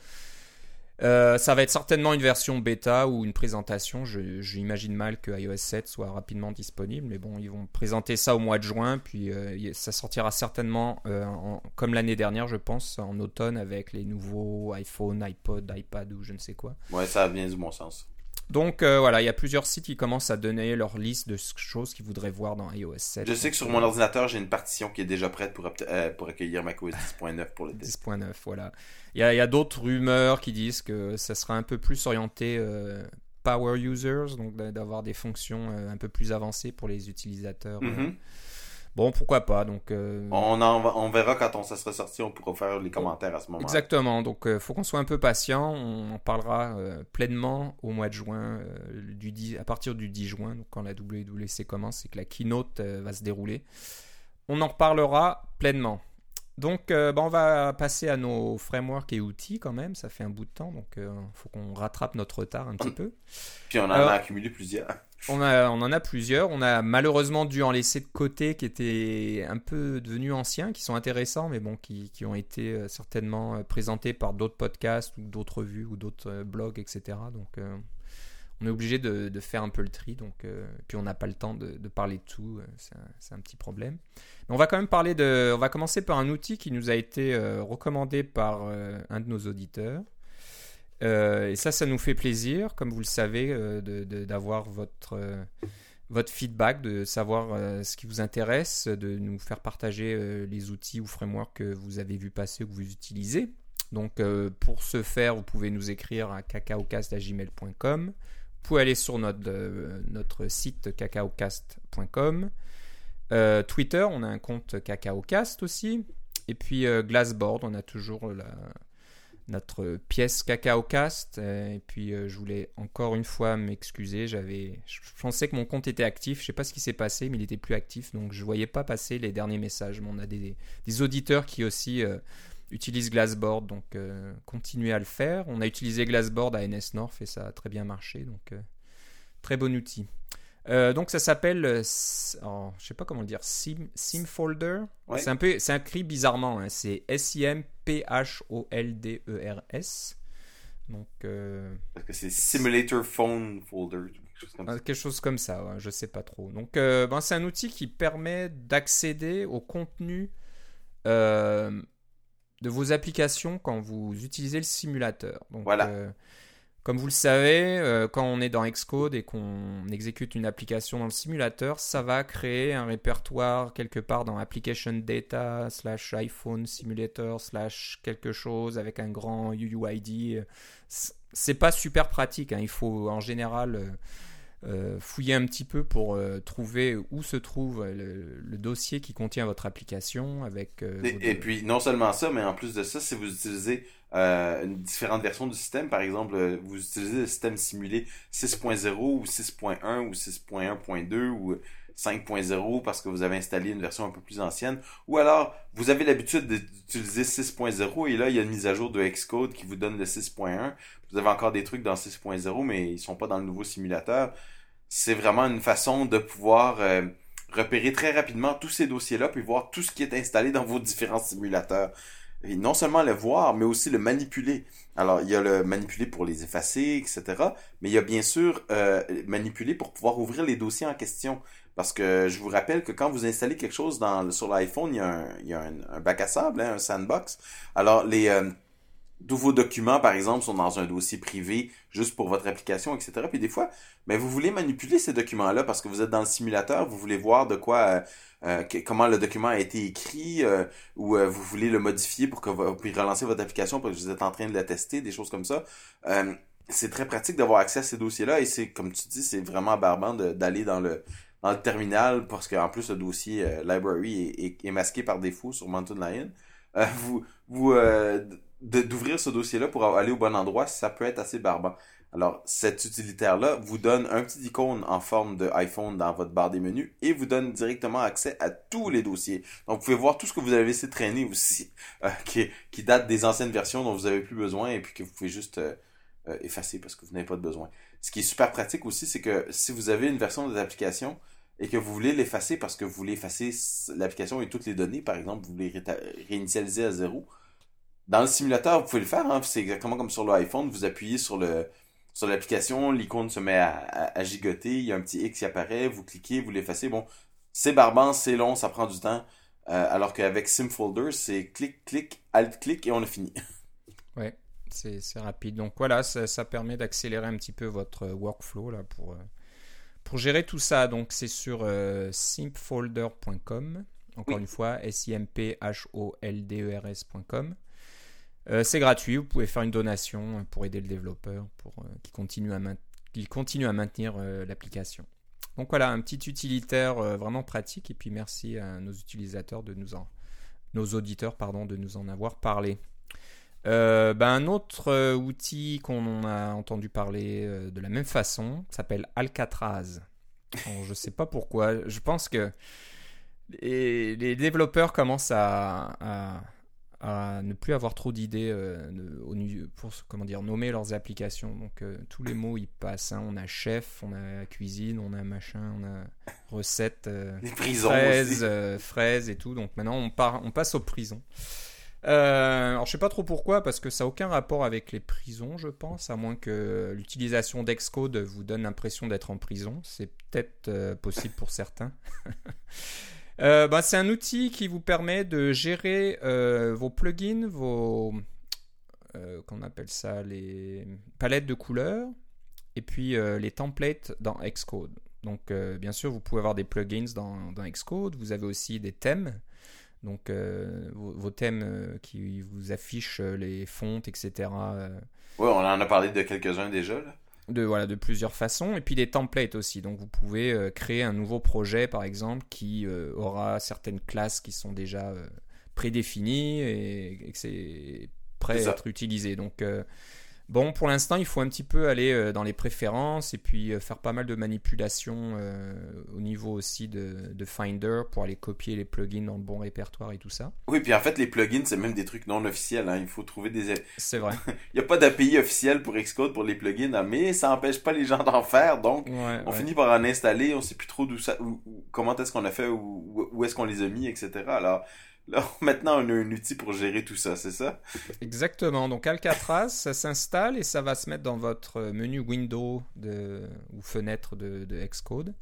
Euh, ça va être certainement une version bêta ou une présentation. J'imagine mal que iOS 7 soit rapidement disponible, mais bon, ils vont présenter ça au mois de juin, puis euh, ça sortira certainement, euh, comme l'année dernière, je pense, en automne avec les nouveaux iPhone, iPod, iPad ou je ne sais quoi. Ouais, ça a bien du bon sens. Donc euh, voilà, il y a plusieurs sites qui commencent à donner leur liste de choses qu'ils voudraient voir dans iOS 7. Je sais que sur mon ordinateur, j'ai une partition qui est déjà prête pour, euh, pour accueillir macOS 10.9 pour le test. 10.9, voilà. Il y a, d'autres rumeurs qui disent que ça sera un peu plus orienté euh, power users, donc d'avoir des fonctions un peu plus avancées pour les utilisateurs. Mm-hmm. Bon, pourquoi pas. Donc, euh, on, on verra quand on, ça sera sorti, on pourra faire les commentaires à ce moment-là. Exactement. Donc, il euh, faut qu'on soit un peu patient. On en parlera euh, pleinement au mois de juin, du 10, à partir du 10 juin, donc quand la WWC commence, c'est que la keynote va se dérouler. On en reparlera pleinement. Donc, bah, on va passer à nos frameworks et outils quand même. Ça fait un bout de temps, donc il faut qu'on rattrape notre retard un petit (clears throat) peu. Puis on en a accumulé plusieurs. On, en a plusieurs. On a malheureusement dû en laisser de côté qui étaient un peu devenus anciens, qui sont intéressants, mais bon, qui, ont été euh, certainement euh, présentés par d'autres podcasts ou d'autres vues ou d'autres euh, blogs, etc. Donc, on est obligé de, faire un peu le tri. Donc, puis on n'a pas le temps de, parler de tout. c'est un, petit problème. On va quand même parler de. On va commencer par un outil qui nous a été recommandé par un de nos auditeurs. Euh, et ça, ça nous fait plaisir, comme vous le savez, euh, d'avoir votre, euh, votre feedback, de savoir ce qui vous intéresse, de nous faire partager les outils ou frameworks que vous avez vu passer ou que vous utilisez. Donc, pour ce faire, vous pouvez nous écrire à cacaocast.gmail.com. Vous pouvez aller sur notre, notre site cacaocast.com. Twitter, on a un compte cacaocast aussi. Et puis Glassboard, on a toujours la, notre pièce Cacao Cast. Euh, et puis euh, je voulais encore une fois m'excuser. J'avais, je pensais que mon compte était actif. Je sais pas ce qui s'est passé, mais il était plus actif, donc je voyais pas passer les derniers messages. Mais on a des, auditeurs qui aussi euh, utilisent Glassboard, donc continuez à le faire. On a utilisé Glassboard à NS North et ça a très bien marché, donc très bon outil. Euh, donc ça s'appelle, euh, oh, je sais pas comment le dire, Sim, Sim Folder. C'est un peu, c'est écrit bizarrement. Hein. C'est S I M P H O L D E R S. Donc. Euh, Parce que c'est Simulator Phone Folder. Quelque chose comme ça, ouais, je sais pas trop. Donc, ben, c'est un outil qui permet d'accéder au contenu de vos applications quand vous utilisez le simulateur. Donc, voilà. Comme vous le savez, euh, quand on est dans Xcode et qu'on exécute une application dans le simulateur, ça va créer un répertoire quelque part dans Application Data slash iPhone Simulator slash quelque chose avec un grand UUID. C'est pas super pratique. Hein. Il faut en général euh, fouiller un petit peu pour trouver où se trouve le, dossier qui contient votre application. Avec, et, puis non seulement ça, mais en plus de ça, si vous utilisez euh, une différente version du système. Par exemple, euh, vous utilisez le système simulé 6.0 ou 6.1 ou 6.1.2 ou 5.0 parce que vous avez installé une version un peu plus ancienne. Ou alors, vous avez l'habitude d'utiliser 6.0 et là, il y a une mise à jour de Xcode qui vous donne le 6.1. Vous avez encore des trucs dans 6.0, mais ils sont pas dans le nouveau simulateur. C'est vraiment une façon de pouvoir euh, repérer très rapidement tous ces dossiers-là puis voir tout ce qui est installé dans vos différents simulateurs et non seulement le voir, mais aussi le manipuler. Alors, il y a le manipuler pour les effacer, etc. Mais il y a bien sûr euh, manipuler pour pouvoir ouvrir les dossiers en question. Parce que je vous rappelle que quand vous installez quelque chose sur l'iPhone, il y a un, bac à sable, hein, un sandbox. Alors, les, euh, vos documents, par exemple, sont dans un dossier privé juste pour votre application, etc. Puis des fois, mais vous voulez manipuler ces documents-là parce que vous êtes dans le simulateur, vous voulez voir de quoi, euh, euh, comment le document a été écrit, euh, ou vous voulez le modifier pour que vous puissiez relancer votre application parce que vous êtes en train de la tester, des choses comme ça. c'est très pratique d'avoir accès à ces dossiers-là et c'est, comme tu dis, c'est vraiment barbant d'aller dans le dans le terminal parce qu'en plus le dossier library est, masqué par défaut sur Mountain Lion. vous vous d'ouvrir ce dossier-là pour aller au bon endroit, ça peut être assez barbant. Alors, cet utilitaire-là vous donne un petit icône en forme de iPhone dans votre barre des menus et vous donne directement accès à tous les dossiers. Donc, vous pouvez voir tout ce que vous avez laissé traîner aussi, euh, qui, date des anciennes versions dont vous avez plus besoin et puis que vous pouvez juste euh, euh, effacer parce que vous n'avez pas de besoin. Ce qui est super pratique aussi, c'est que si vous avez une version de l'application et que vous voulez l'effacer parce que vous voulez effacer l'application et toutes les données, par exemple, vous voulez réinitialiser à zéro, dans le simulateur, vous pouvez le faire. Hein, c'est exactement comme sur l'iPhone. Vous appuyez sur l'application, l'icône se met à, gigoter. Il y a un petit X qui apparaît. Vous cliquez, vous l'effacez. Bon, c'est barbant, c'est long, ça prend du temps. Euh, alors qu'avec SimFolder, c'est clic, clic, alt, clic et on a fini. Ouais. C'est rapide. Donc voilà, ça, ça permet d'accélérer un petit peu votre workflow là pour pour gérer tout ça, donc c'est sur euh, simpfolder.com. Encore une fois, S-I-M-P-H-O-L-D-E-R-S.com. Euh, c'est gratuit, vous pouvez faire une donation pour aider le développeur pour euh, qu'il continue, à continue à maintenir l'application. Donc voilà, un petit utilitaire vraiment pratique et puis merci à nos utilisateurs de nous en nos auditeurs pardon de nous en avoir parlé. Ben, un autre outil qu'on a entendu parler de la même façon s'appelle Alcatraz. je ne sais pas pourquoi. Je pense que les, les développeurs commencent à, à, ne plus avoir trop d'idées pour comment dire, nommer leurs applications. Donc tous les mots ils passent. Hein. On a chef, on a cuisine, on a machin, on a recette, fraises, fraises et tout. Donc maintenant on, part, on passe aux prisons. Euh, alors je sais pas trop pourquoi, parce que ça n'a aucun rapport avec les prisons, je pense, à moins que l'utilisation d'Excode vous donne l'impression d'être en prison. C'est peut-être euh, possible pour certains. (laughs) euh, bah, c'est un outil qui vous permet de gérer euh, vos plugins, vos qu'on appelle ça les palettes de couleurs, et puis les templates dans Xcode. Donc bien sûr, vous pouvez avoir des plugins dans, dans Xcode. Vous avez aussi des thèmes. Donc euh, vos, thèmes euh, qui vous affichent euh, les fontes, etc. Oui, on en a parlé de quelques-uns déjà. Là. De, voilà, de plusieurs façons. Et puis des templates aussi. Donc vous pouvez créer un nouveau projet, par exemple, qui aura certaines classes qui sont déjà prédéfinies et, et que c'est prêt à être utilisé. Donc Bon, pour l'instant, il faut un petit peu aller euh, dans les préférences et puis euh, faire pas mal de manipulations euh, au niveau aussi de, Finder pour aller copier les plugins dans le bon répertoire et tout ça. Oui, puis en fait, les plugins, c'est même des trucs non officiels. Hein. Il faut trouver des. C'est vrai. (laughs) il n'y a pas d'API officiel pour Xcode pour les plugins, hein, mais ça n'empêche pas les gens d'en faire. Donc, on finit par en installer. On sait plus trop d'où ça, comment est-ce qu'on a fait, ou où est-ce qu'on les a mis, etc. Alors (laughs) maintenant, on a un outil pour gérer tout ça, c'est ça? Exactement. Donc, Alcatraz, ça s'installe et ça va se mettre dans votre menu Windows ou fenêtre de, Xcode.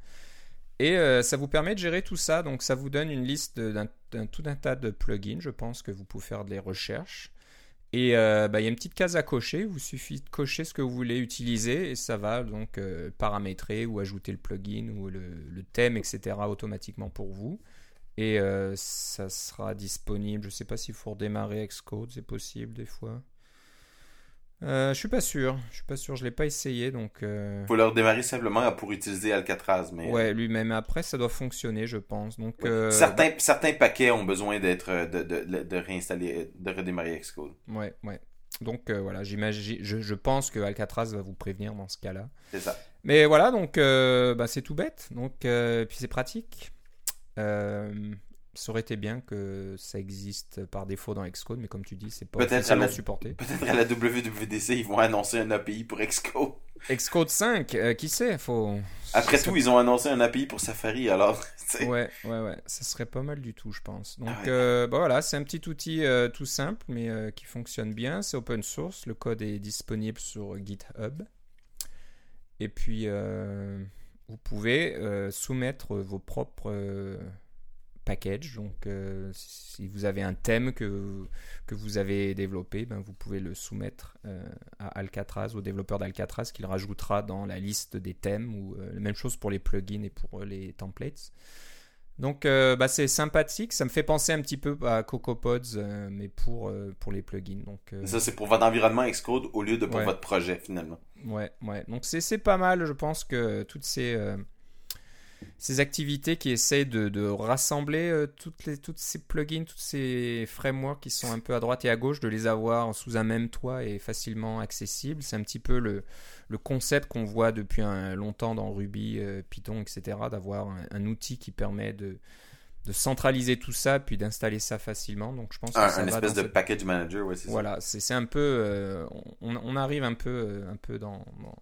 Et euh, ça vous permet de gérer tout ça. Donc, ça vous donne une liste d'un tout un tas de plugins. Je pense que vous pouvez faire des recherches. Et euh, bah, il y a une petite case à cocher. Il vous suffit de cocher ce que vous voulez utiliser et ça va donc euh, paramétrer ou ajouter le plugin ou le thème, etc. automatiquement pour vous. Et euh, ça sera disponible. Je sais pas s'il faut redémarrer Xcode, c'est possible des fois. Euh, je suis pas sûr. Je suis pas sûr. Je l'ai pas essayé donc. Euh... Faut le redémarrer simplement pour utiliser Alcatraz, mais. Ouais, lui-même. Après, ça doit fonctionner, je pense. Donc. Euh, certains, certains paquets ont besoin d'être de, de, de, réinstaller, de redémarrer Xcode. Ouais, ouais. Donc voilà, j'imagine, je, je, pense que Alcatraz va vous prévenir dans ce cas-là. C'est ça. Mais voilà, donc bah, c'est tout bête. Donc puis c'est pratique. Euh, ça aurait été bien que ça existe par défaut dans Xcode, mais comme tu dis, c'est pas officiellement supporté. Peut-être à la WWDC, ils vont annoncer un API pour Xcode. Xcode 5, euh, qui sait faut... Après tout, ils ont annoncé un API pour Safari, alors... (laughs) Ouais, ouais, ouais, ça serait pas mal du tout, je pense. Donc, ah euh, bah voilà, c'est un petit outil euh, tout simple, mais qui fonctionne bien. C'est open source, le code est disponible sur GitHub. Et puis, vous pouvez euh, soumettre vos propres euh, packages. Donc, euh, si vous avez un thème que, que vous avez développé, ben, vous pouvez le soumettre à Alcatraz, au développeur d'Alcatraz, qu'il rajoutera dans la liste des thèmes, ou la même chose pour les plugins et pour les templates. Donc bah, c'est sympathique, ça me fait penser un petit peu à CocoaPods, mais pour, pour les plugins. Donc, Ça c'est pour votre environnement Xcode au lieu de pour votre projet finalement. Ouais, ouais. Donc c'est pas mal, je pense que toutes ces, euh, ces activités qui essayent de, de rassembler euh, toutes, les, toutes ces plugins, toutes ces frameworks qui sont un peu à droite et à gauche, de les avoir sous un même toit et facilement accessible. C'est un petit peu le, le concept qu'on voit depuis un, longtemps dans Ruby, euh, Python, etc. D'avoir un, outil qui permet de, de centraliser tout ça puis d'installer ça facilement. Donc je pense que un espèce de package manager, ouais, c'est voilà, c'est un peu, euh, on, on, arrive un peu, euh, un peu dans, dans,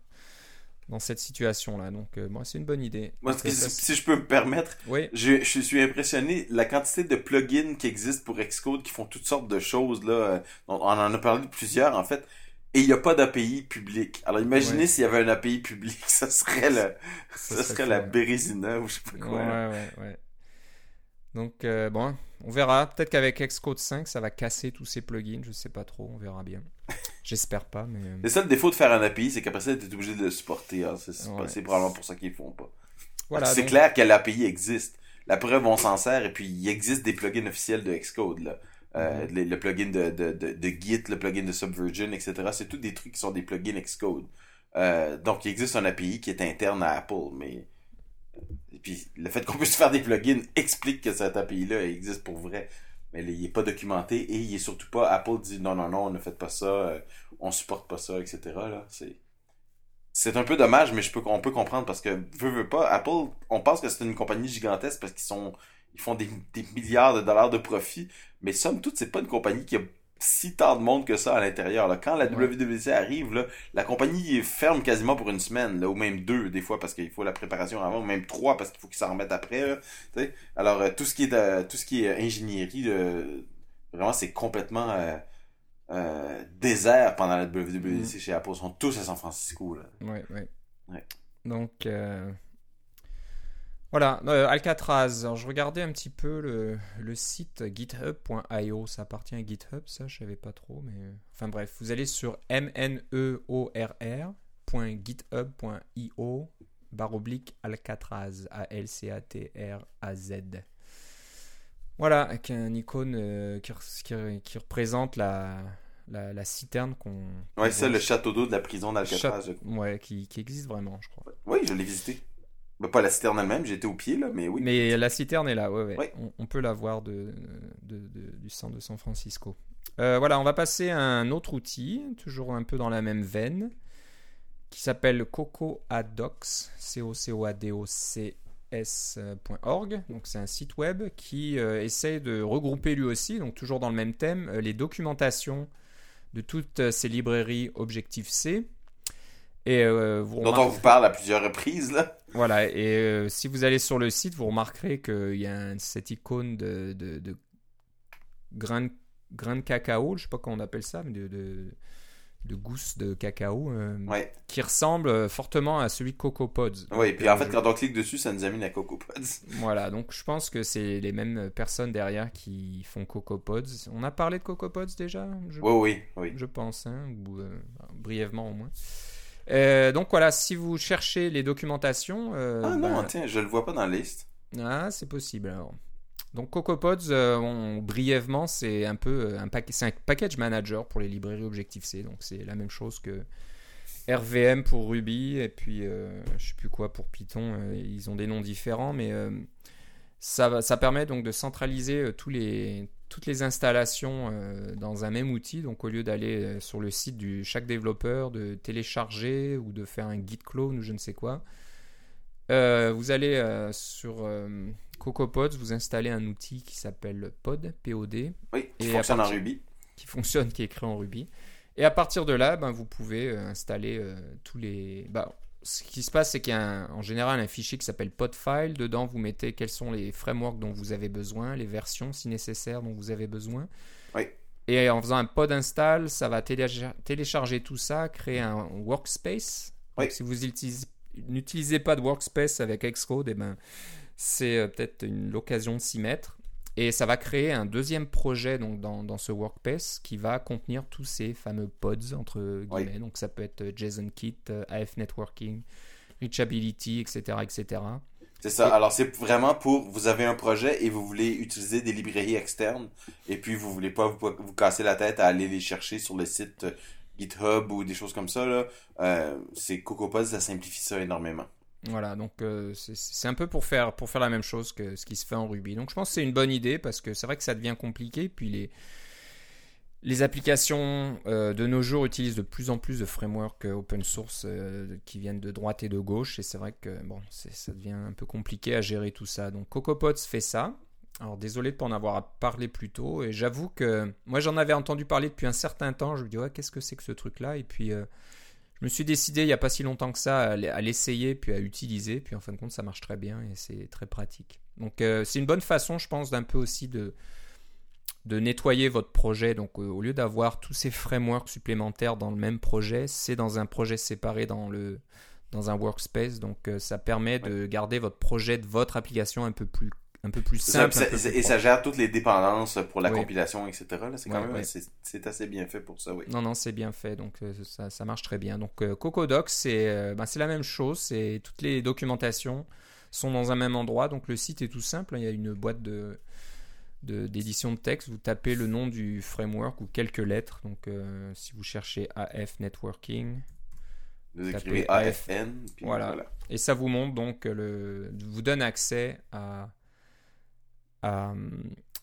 cette situation là. Donc euh, moi c'est une bonne idée. Moi, si, je peux me permettre, oui. je, je, suis impressionné la quantité de plugins qui existent pour Xcode qui font toutes sortes de choses là. On, en a parlé de plusieurs en fait. Et il n'y a pas d'API public. Alors imaginez s'il y avait un API public, (laughs) ça serait le, ça, serait, la Bérésina ou je sais pas quoi. Ouais, ouais, ouais. Donc, euh, bon, on verra. Peut-être qu'avec Xcode 5, ça va casser tous ces plugins. Je sais pas trop. On verra bien. J'espère pas, mais. euh, Le seul défaut de faire un API, c'est qu'après ça, tu es obligé de le supporter. hein. C'est c'est Ouais. c'est probablement pour ça qu'ils le font pas. Voilà. c'est donc- clair que l'API existe. La preuve, on s'en sert, et puis il existe des plugins officiels de Xcode. Là. Euh, Mhm. le, le plugin de, de, de, de Git, le plugin de Subversion, etc. C'est tous des trucs qui sont des plugins Xcode. Euh, donc, il existe un API qui est interne à Apple, mais... Le fait qu'on (laughs) puisse faire des plugins explique que cet API-là existe pour vrai. Mais il est pas documenté, et il est surtout pas... Apple dit non, non, non, ne faites pas ça, euh, on supporte pas ça, etc. Là, c'est... C'est un peu dommage, mais je peux, on peut comprendre parce que, veut, veut pas, Apple, on pense que c'est une compagnie gigantesque parce qu'ils sont, font des, des milliards de dollars de profit, mais somme toute, c'est pas une compagnie qui a si tant de monde que ça à l'intérieur. là. Quand la Ouais. WWDC arrive, là, la compagnie ferme quasiment pour une semaine, là, ou même deux des fois parce qu'il faut la préparation avant, ou même trois parce qu'il faut qu'ils s'en remettent après. là. Alors euh, tout ce qui est euh, tout ce qui est ingénierie, euh, vraiment c'est complètement euh, euh, désert pendant la WWDC chez Apple. Ils sont tous à San Francisco. Là. Ouais, ouais. Ouais. Donc, euh, voilà, euh, Alcatraz. Alors, je regardais un petit peu le, le site github.io. Ça appartient à GitHub, ça, je savais pas trop. Mais... Enfin bref, vous allez sur mneorr.github.io barre oblique Alcatraz. A-L-C-A-T-R-A-Z. Voilà, avec un icône euh, qui, re- qui, qui représente la, la, la citerne qu'on. Ouais, voit le château d'eau de la prison d'Alcatraz. Ouais, qui, qui existe vraiment, je crois. Oui, je l'ai visité. Ben, pas la citerne elle-même, j'étais au pied, là, mais oui. Mais la citerne est là, ouais, ouais. Ouais. On, on peut la voir de, de- de- du centre de San Francisco. Euh, voilà, on va passer à un autre outil, toujours un peu dans la même veine, qui s'appelle CocoAdocs, C-O-C-O-A-D-O-C-S.org. Donc c'est un site web qui euh, essaye de regrouper lui aussi, donc toujours dans le même thème, euh, les documentations de toutes euh, ces librairies Objective-C. Et euh, vous Dont on vous parle à plusieurs reprises, là. voilà, et euh, si vous allez sur le site, vous remarquerez qu'il y a un- cette icône de, de, de grain, de, grain de cacao, je sais pas comment on appelle ça, mais de, de, de gousse de cacao, euh, Ouais. qui ressemble fortement à celui de Coco Pods. Oui, puis en fait, je- quand on clique dessus, ça nous amène à CocoaPods. Voilà, donc je pense que c'est les mêmes personnes derrière qui font Coco Pods. On a parlé de Coco Pods déjà je, Oui, oui, oui. je pense, hein, ou brièvement au moins. Euh, donc voilà, si vous cherchez les documentations... euh, Ah non, ben, tiens, je le vois pas dans la liste. Ah, c'est possible alors. Donc CocoaPods, euh, on- brièvement, c'est un peu euh, un, pack- c'est un package manager pour les librairies Objective-C. Donc c'est la même chose que RVM pour Ruby et puis euh, je sais plus quoi pour Python. euh, ils ont des noms différents, mais euh, ça, permet donc de centraliser euh, tous les, toutes les installations euh, dans un même outil. Donc au lieu d'aller euh, sur le site de chaque développeur, de télécharger ou de faire un git clone ou je ne sais quoi, euh, vous allez euh, sur CocoaPods, vous installez un outil qui s'appelle Pod, POD, Oui, qui Et fonctionne en Ruby. qui fonctionne, qui est écrit en Ruby. Et à partir de là, ben, vous pouvez installer tous les. bah, ce qui se passe, c'est qu'il y a un- en général un fichier qui s'appelle podfile. Dedans, vous mettez quels sont les frameworks dont vous avez besoin, les versions si nécessaire dont vous avez besoin. Oui. Et en faisant un pod install, ça va télécha- télécharger tout ça, créer un workspace. Donc, Oui. si vous utilisez- n'utilisez pas de workspace avec Xcode, eh ben, c'est euh, peut-être une l'occasion de s'y mettre. Et ça va créer un deuxième projet donc, dans, dans ce workspace qui va contenir tous ces fameux pods, entre guillemets. Donc ça peut être euh, JSON-Kit, euh, AF Networking, Reachability, etc. etc. C'est ça. Et- Alors, c'est vraiment pour. Vous avez un projet et vous voulez utiliser des librairies externes. Et puis, vous voulez pas vous, vous casser la tête à aller les chercher sur le site euh, GitHub ou des choses comme ça. Là. Euh, c'est CocoaPods, ça simplifie ça énormément. Voilà, donc euh, c'est- un peu pour faire, la même chose que ce qui se fait en Ruby. Donc je pense que c'est une bonne idée parce que c'est vrai que ça devient compliqué. Puis les, les applications euh, de nos jours utilisent de plus en plus de frameworks euh, open source qui viennent de droite et de gauche. Et c'est vrai que bon, ça devient un peu compliqué à gérer tout ça. Donc CocoaPods fait ça. Alors désolé de ne pas en avoir parlé plus tôt. Et j'avoue que moi j'en avais entendu parler depuis un certain temps. Je me dis qu'est-ce que c'est que ce truc-là? Et puis je me suis décidé il n'y a pas si longtemps que ça à l'essayer puis à utiliser. Puis en fin de compte, ça marche très bien et c'est très pratique. Donc euh, c'est une bonne façon, je pense, d'un peu aussi de, de nettoyer votre projet. Donc euh, au lieu d'avoir tous ces frameworks supplémentaires dans le même projet, c'est dans un projet séparé dans, le, dans un workspace. Donc euh, ça permet de garder votre projet de votre application un peu plus, un peu plus simple. ça- peu et ça gère toutes les dépendances pour la Oui. compilation, etc. C'est quand Ouais, même ouais. c'est- assez bien fait pour ça, oui. Non, non, c'est bien fait, donc euh, ça, ça marche très bien. Donc euh, CocoDocs, c'est euh, ben, c'est la même chose, c'est toutes les documentations sont dans un même endroit, donc le site est tout simple, il y a une boîte de d'édition de, texte, vous tapez le nom du framework ou quelques lettres, donc euh, si vous cherchez AF Networking, Vous écrivez AF. AFN, puis Voilà. voilà. et ça vous montre donc le vous donne accès à à,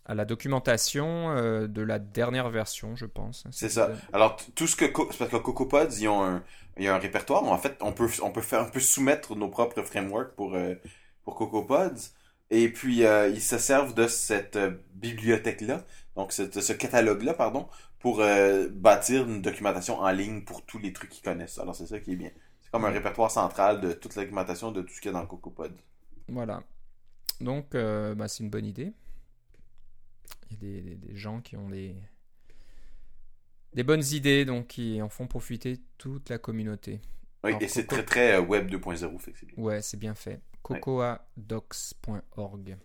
à la documentation euh, de la dernière version, je pense. C'est vous ça. Alors, tout ce que... C'est parce que CocoPods, ils ont un, il y a un répertoire. En fait, on peut, on peut faire, on peut soumettre nos propres frameworks pour, euh, pour CocoPods. Et puis, euh, ils se servent de cette euh, bibliothèque-là, donc cette- ce catalogue-là, pardon, pour bâtir une documentation en ligne pour tous les trucs qu'ils connaissent. Alors, c'est ça qui est bien. C'est comme un répertoire central de toute la documentation de tout ce qu'il y a dans CocoPod. Voilà. Donc, euh, bah, c'est une bonne idée. Il y a des, des- des gens qui ont des, des bonnes idées, donc qui en font profiter toute la communauté. Oui, Alors, et c'est très, très euh, Web 2.0, fait c'est bien. Ouais, c'est bien fait. cocoadocs.org.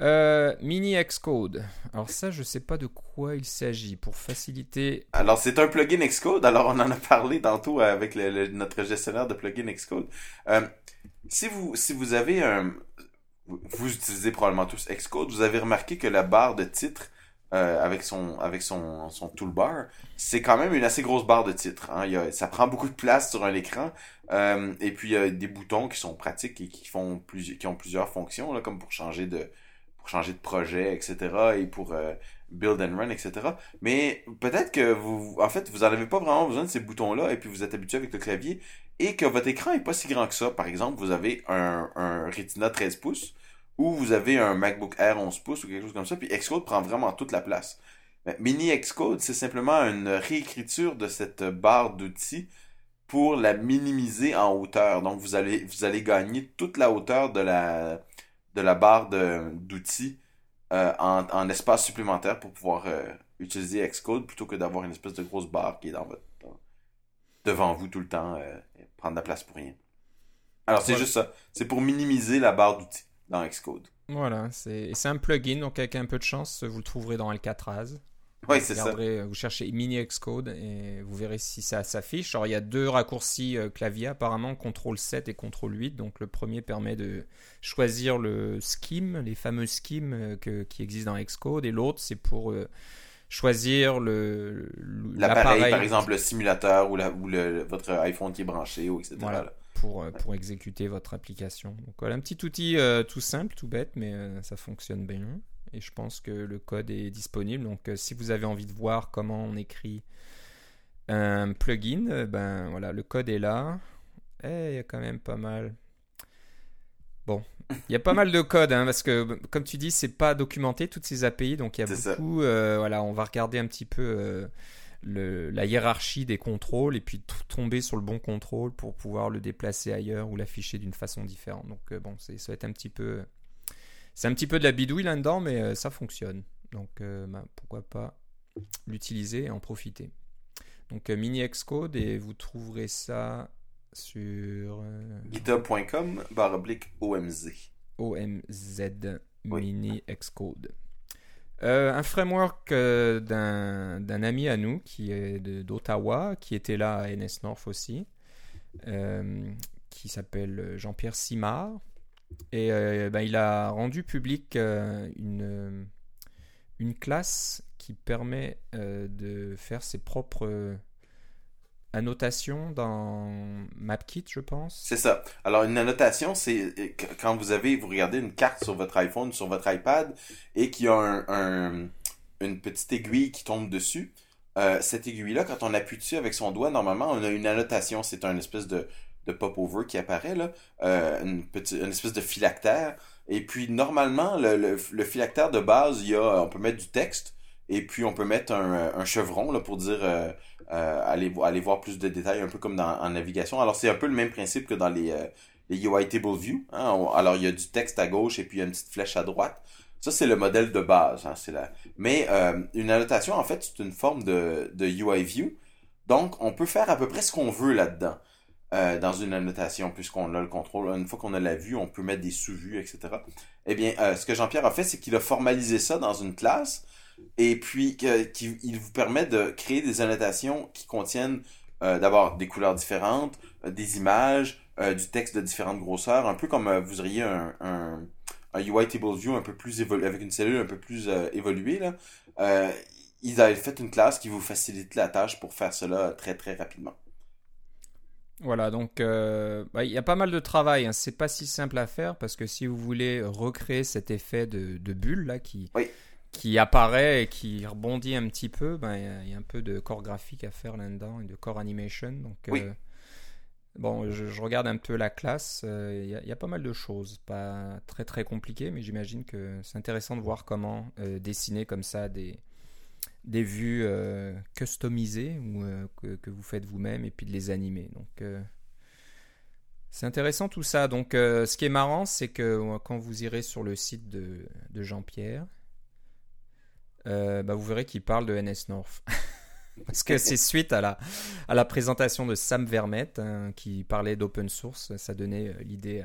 Euh, mini Xcode. Alors ça, je sais pas de quoi il s'agit. Pour faciliter... Alors, c'est un plugin Xcode. Alors, on en a parlé tantôt avec le- le- notre gestionnaire de plugin Xcode. Euh, si vous, si vous avez un, vous, utilisez probablement tous Xcode, vous avez remarqué que la barre de titre, euh, avec son, avec son, son toolbar, c'est quand même une assez grosse barre de titre. Hein. Il y a- ça prend beaucoup de place sur un écran. Euh, et puis, il y a des boutons qui sont pratiques et qui font plusieurs, qui ont plusieurs fonctions, là, comme pour changer de, pour changer de projet, etc. et pour euh, build and run, etc. Mais peut-être que vous, en fait, vous n'en avez pas vraiment besoin de ces boutons-là et puis vous êtes habitué avec le clavier et que votre écran est pas si grand que ça. Par exemple, vous avez un, Retina 13 pouces ou vous avez un MacBook Air 11 pouces ou quelque chose comme ça, puis Xcode prend vraiment toute la place. Mini Xcode, c'est simplement une réécriture de cette barre d'outils pour la minimiser en hauteur. Donc vous allez vous allez gagner toute la hauteur de la de la barre d'outils euh, en, en espace supplémentaire pour pouvoir euh, utiliser Xcode plutôt que d'avoir une espèce de grosse barre qui est dans votre devant vous tout le temps euh, prendre de la place pour rien. Alors c'est Voilà. juste ça. C'est pour minimiser la barre d'outils dans Xcode. Voilà, c'est un plugin, donc avec un peu de chance, vous le trouverez dans Alcatraz. Oui, c'est ça. regarderez, Vous cherchez mini Xcode et vous verrez si ça s'affiche. Alors il y a deux raccourcis euh, clavier apparemment, CTRL 7 et CTRL 8. Donc le premier permet de choisir le scheme, les fameux schemes euh, que- qui existent dans Xcode, et l'autre c'est pour euh, choisir le L'appareil, par exemple, le simulateur ou, la, ou le, votre iPhone qui est branché, ou etc. Voilà. pour, euh, pour exécuter votre application. Donc voilà, un petit outil euh, tout simple, tout bête, mais euh, ça fonctionne bien. Et je pense que le code est disponible. Donc euh, si vous avez envie de voir comment on écrit un plugin, ben voilà, le code est là. Et il y a quand même pas mal. Bon, il y a pas mal de code, hein, parce que comme tu dis, c'est pas documenté toutes ces API, donc il y a beaucoup. euh, voilà, on va regarder un petit peu euh, le- la hiérarchie des contrôles et puis tomber sur le bon contrôle pour pouvoir le déplacer ailleurs ou l'afficher d'une façon différente. Donc euh, bon, c'est, ça va être un petit peu, c'est un petit peu de la bidouille là-dedans, mais ça fonctionne. Donc bah, pourquoi pas l'utiliser et en profiter. Donc mini Xcode et vous trouverez ça sur euh, GitHub.com barre oblique OMZ. OMZ. Mini Xcode. Euh, un framework euh, d'un ami à nous qui est d'Ottawa, qui était là à NS North aussi, euh, qui s'appelle Jean-Pierre Simard. Et ben, il a rendu public une, une classe qui permet de faire ses propres annotations dans MapKit, je pense. C'est ça. Alors, une annotation, c'est euh, qu- quand vous avez, vous regardez une carte sur votre iPhone, sur votre iPad, et qu'il y a un, un- une petite aiguille qui tombe dessus. Euh, cette aiguille-là, quand on appuie dessus avec son doigt, normalement, on a une annotation. C'est un espèce de, de pop-over qui apparaît, là. Euh, une, espèce de phylactère. Et puis, normalement, le, le, le phylactère de base, il y a, on peut mettre du texte, et puis on peut mettre un, un chevron, là, pour dire... euh, euh, aller voir plus de détails, un peu comme dans, en navigation. Alors, c'est un peu le même principe que dans les, euh, les UI Table View. hein. Alors, il y a du texte à gauche et puis il y a une petite flèche à droite. Ça, c'est le modèle de base. hein, c'est la... Mais euh, une annotation, en fait, c'est une forme de, de UI View. Donc, on peut faire à peu près ce qu'on veut là-dedans. euh, dans une annotation, puisqu'on a le contrôle. Une fois qu'on a la vue, on peut mettre des sous-vues, etc. Eh bien, euh, ce que Jean-Pierre a fait, c'est qu'il a formalisé ça dans une classe, et puis qu'il vous permet de créer des annotations qui contiennent euh, d'abord des couleurs différentes, des images, du texte de différentes grosseurs, un peu comme vous auriez un, un, un, UI Table View un peu plus évolué, avec une cellule un peu plus évoluée. Là. ils avaient fait une classe qui vous facilite la tâche pour faire cela très très rapidement. Voilà, donc euh, bah, il y a pas mal de travail. Hein. C'est pas si simple à faire parce que si vous voulez recréer cet effet de, bulle là qui, qui apparaît et qui rebondit un petit peu, ben, il y, a un peu de corps graphique à faire là-dedans et de corps animation. Donc, euh, bon, je, regarde un peu la classe. Euh, il y, a pas mal de choses, pas très très compliqué, mais j'imagine que c'est intéressant de voir comment dessiner comme ça des des vues euh, customisées ou euh, que, vous faites vous-même et puis de les animer. Donc euh, c'est intéressant tout ça. Donc ce qui est marrant, c'est que quand vous irez sur le site de, Jean-Pierre, bah, vous verrez qu'il parle de NS North. (laughs) Parce que c'est suite à la, à la présentation de Sam Vermette hein, qui parlait d'open source. Ça donnait l'idée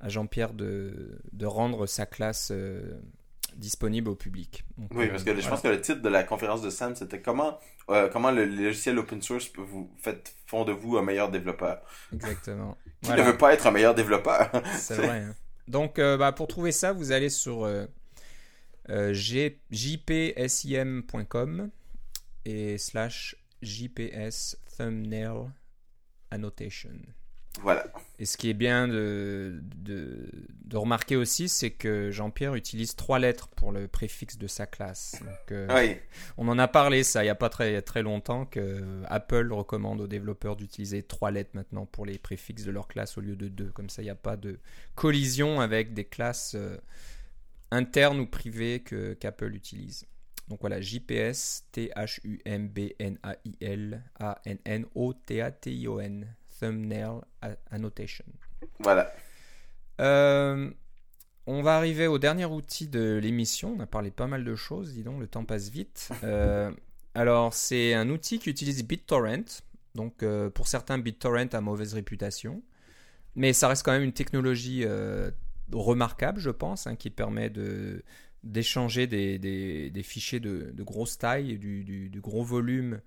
à, Jean-Pierre de, de, rendre sa classe disponible au public. oui, parce que je pense que le titre de la conférence de Sam, c'était comment, euh, comment le, logiciel open source peut vous fait, font de vous un meilleur développeur. Exactement. Qui ne veut pas être un meilleur développeur. C'est vrai. Hein. Donc, euh, bah, pour trouver ça, vous allez sur euh, jpsim.com et slash jps thumbnail annotation. Voilà. Et ce qui est bien de, de, remarquer aussi, c'est que Jean-Pierre utilise trois lettres pour le préfixe de sa classe. Euh, oui. On en a parlé, ça, il n'y a pas très, très longtemps, que Apple recommande aux développeurs d'utiliser trois lettres maintenant pour les préfixes de leur classe au lieu de deux. Comme ça, il n'y a pas de collision avec des classes euh, internes ou privées que, qu'Apple utilise. Donc voilà, JPS, T-H-U-M-B-N-A-I-L, A-N-N-O-T-A-T-I-O-N thumbnail annotation. Voilà. Euh, on va arriver au dernier outil de l'émission. On a parlé pas mal de choses, dis donc, le temps passe vite. (laughs) Euh, alors, c'est un outil qui utilise BitTorrent. Donc, euh, pour certains, BitTorrent a mauvaise réputation. Mais ça reste quand même une technologie remarquable, je pense, hein, qui permet de d'échanger des, des, fichiers de, de, grosse taille, du, du, du gros volume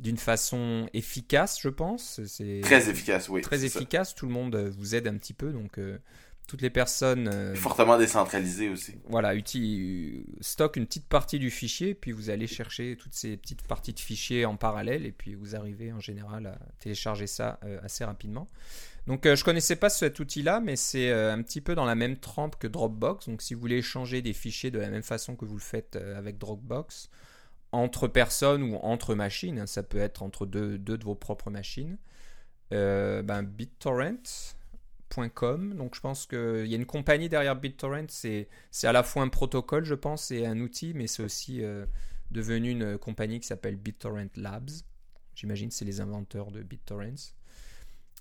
d'une façon efficace, je pense. C'est très efficace, oui. Très efficace. Tout le monde euh, vous aide un petit peu, donc euh, toutes les personnes. Euh, Fortement décentralisé aussi. Voilà, stock une petite partie du fichier, puis vous allez chercher toutes ces petites parties de fichiers en parallèle, et puis vous arrivez en général à télécharger ça assez rapidement. Donc je connaissais pas cet outil-là, mais c'est un petit peu dans la même trempe que Dropbox. Donc si vous voulez échanger des fichiers de la même façon que vous le faites avec Dropbox, entre personnes ou entre machines, hein, ça peut être entre deux, de vos propres machines, euh, ben, BitTorrent.com. Donc je pense qu'il y a une compagnie derrière BitTorrent, c'est à la fois un protocole, je pense, et un outil, mais c'est aussi euh, devenu une compagnie qui s'appelle BitTorrent Labs. J'imagine c'est les inventeurs de BitTorrents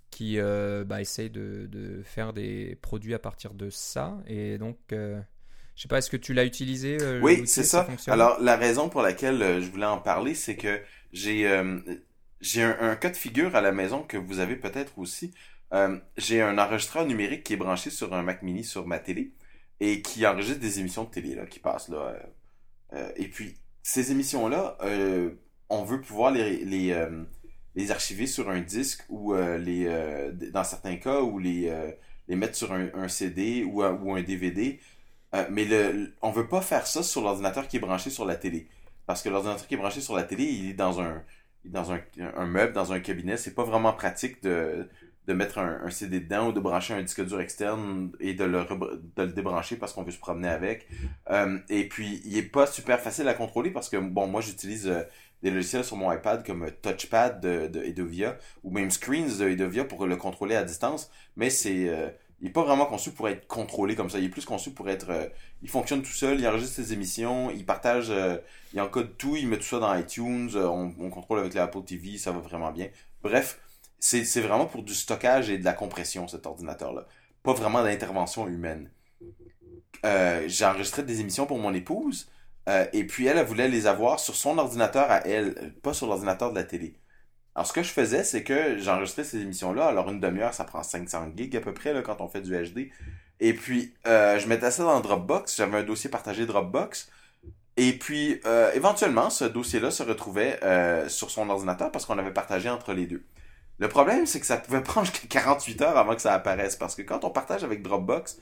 qui euh, bah, essayent de, de, faire des produits à partir de ça. Et donc je sais pas, est-ce que tu l'as utilisé euh, Oui, c'est ça. Alors, la raison pour laquelle euh, je voulais en parler, c'est que j'ai euh, un, cas de figure à la maison que vous avez peut-être aussi. j'ai un enregistreur numérique qui est branché sur un Mac Mini sur ma télé et qui enregistre des émissions de télé là, qui passent là. et puis, ces émissions-là, on veut pouvoir les, les, les archiver sur un disque ou les dans certains cas ou les les mettre sur un, un CD ou un, DVD euh, mais le, on veut pas faire ça sur l'ordinateur qui est branché sur la télé. Parce que l'ordinateur qui est branché sur la télé, il est dans un, dans un, un meuble, dans un cabinet. C'est pas vraiment pratique de, de mettre un, CD dedans ou de brancher un disque dur externe et de le, de le débrancher parce qu'on veut se promener avec. Euh, et puis, il est pas super facile à contrôler parce que, bon, moi, j'utilise euh, des logiciels sur mon iPad comme Touchpad de, de Edovia ou même Screens de Edovia pour le contrôler à distance. Mais c'est il est pas vraiment conçu pour être contrôlé comme ça. Il est plus conçu pour être. Euh, il fonctionne tout seul, il enregistre ses émissions, il partage, euh, il encode tout, il met tout ça dans iTunes, euh, on, contrôle avec l'Apple TV, ça va vraiment bien. Bref, c'est vraiment pour du stockage et de la compression, cet ordinateur-là. Pas vraiment d'intervention humaine. J'ai enregistré des émissions pour mon épouse, et puis elle, elle voulait les avoir sur son ordinateur à elle, pas sur l'ordinateur de la télé. Alors, ce que je faisais, c'est que j'enregistrais ces émissions-là. Alors, une demi-heure, ça prend 500 gigs à peu près, quand on fait du HD. Et puis, euh, je mettais ça dans Dropbox. J'avais un dossier partagé Dropbox. Et puis, euh, éventuellement, ce dossier-là se retrouvait euh, sur son ordinateur parce qu'on avait partagé entre les deux. Le problème, c'est que ça pouvait (laughs) prendre jusqu'à 48 heures avant que ça apparaisse. Parce que quand on partage avec Dropbox,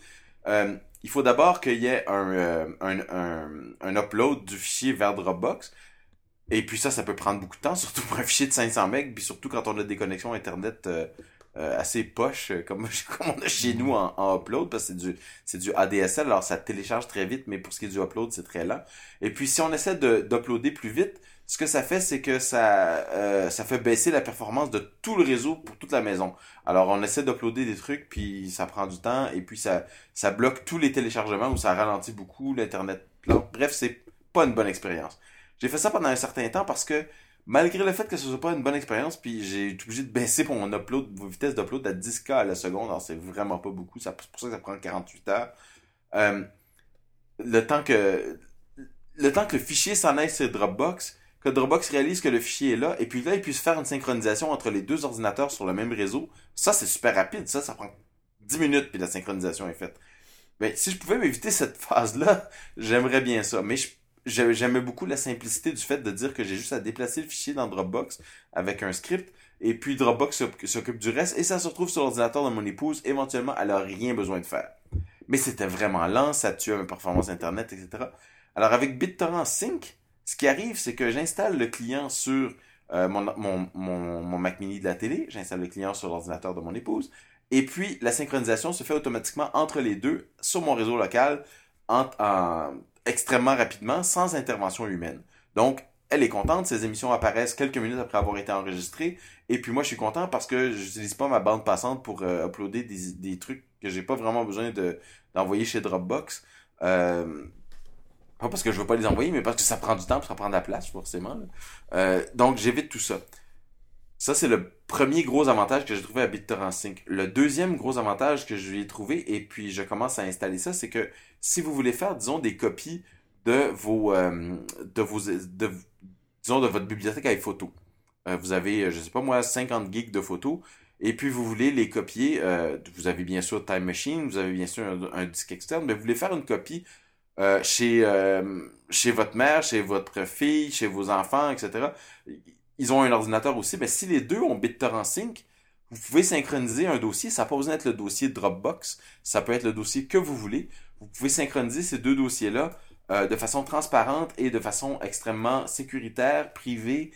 euh, il faut d'abord qu'il y ait un, euh, un, un, un, upload du fichier vers Dropbox. Et puis ça, ça peut prendre beaucoup de temps, (laughs) surtout pour un fichier de 500 MB, puis surtout quand on a des connexions Internet euh, euh assez poches, comme, (laughs) comme on a chez nous en, en upload, parce que c'est du, c'est du ADSL, alors ça télécharge très vite, mais pour ce qui est du upload, c'est très lent. Et puis si on essaie de, d'uploader plus vite, ce que ça fait, c'est que ça, euh, ça fait baisser la performance de tout le réseau pour toute la maison. Alors, on essaie d'uploader des trucs, puis ça prend du temps, et puis ça, ça bloque tous les téléchargements ou ça ralentit beaucoup l'Internet. Bref, c'est pas une bonne expérience. J'ai fait ça pendant un certain temps parce que, malgré le fait que ce soit pas une bonne expérience, puis j'ai été obligé de baisser pour mon upload, vitesse d'upload à 10K à la seconde, alors c'est vraiment pas beaucoup, c'est pour ça que ça prend 48 heures. Euh, le temps que le temps que le fichier s'en aille sur Dropbox, que Dropbox réalise que le fichier est là, et puis là, il puisse faire une synchronisation entre les deux ordinateurs sur le même réseau. Ça, c'est super rapide. Ça, ça prend 10 minutes, puis la synchronisation est faite. Mais si je pouvais m'éviter cette (laughs) phase-là, j'aimerais bien ça. Mais j'aimais beaucoup la simplicité du fait de dire que j'ai juste à déplacer le fichier dans Dropbox avec un script, et puis Dropbox s'occupe du reste, et ça se retrouve sur l'ordinateur de mon épouse. Éventuellement, elle n'a rien besoin de faire. Mais c'était vraiment lent, ça tuait ma performance Internet, etc. Alors avec BitTorrent Sync, ce qui arrive, c'est que j'installe le client sur euh, mon, Mac mini de la télé, j'installe le client sur l'ordinateur de mon épouse, et puis la synchronisation se fait automatiquement entre les deux sur mon réseau local en, en, extrêmement rapidement, sans intervention humaine. Donc, elle est contente, ces émissions apparaissent quelques minutes après avoir été enregistrées, et puis moi je suis content parce que j'utilise pas ma bande passante pour euh, uploader des, trucs que j'ai pas vraiment besoin de d'envoyer chez Dropbox. Euh, pas parce que je veux pas les envoyer, mais parce que ça prend du temps, ça prend de la place, forcément. Euh, donc, j'évite tout ça. Ça, c'est le premier gros avantage que j'ai trouvé à BitTorrent Sync. Le deuxième gros avantage que je trouvé, et puis je commence à installer ça, c'est que si vous voulez faire, disons, des copies de vos, euh, de vos, de, disons, de votre bibliothèque avec photos. Euh, vous avez, je sais pas moi, 50 gigs de photos, et puis vous voulez les copier, vous avez bien sûr Time Machine, vous avez bien sûr un, un disque externe, mais vous voulez faire une copie euh, chez, euh, chez votre mère, chez votre fille, chez vos enfants, etc. Ils ont un ordinateur aussi. Mais si les deux ont BitTorrent Sync, vous pouvez synchroniser un dossier. Ça pas besoin d'être le dossier Dropbox. Ça peut être le dossier que vous voulez. Vous pouvez synchroniser ces deux dossiers-là euh, de façon transparente et de façon extrêmement sécuritaire, privée.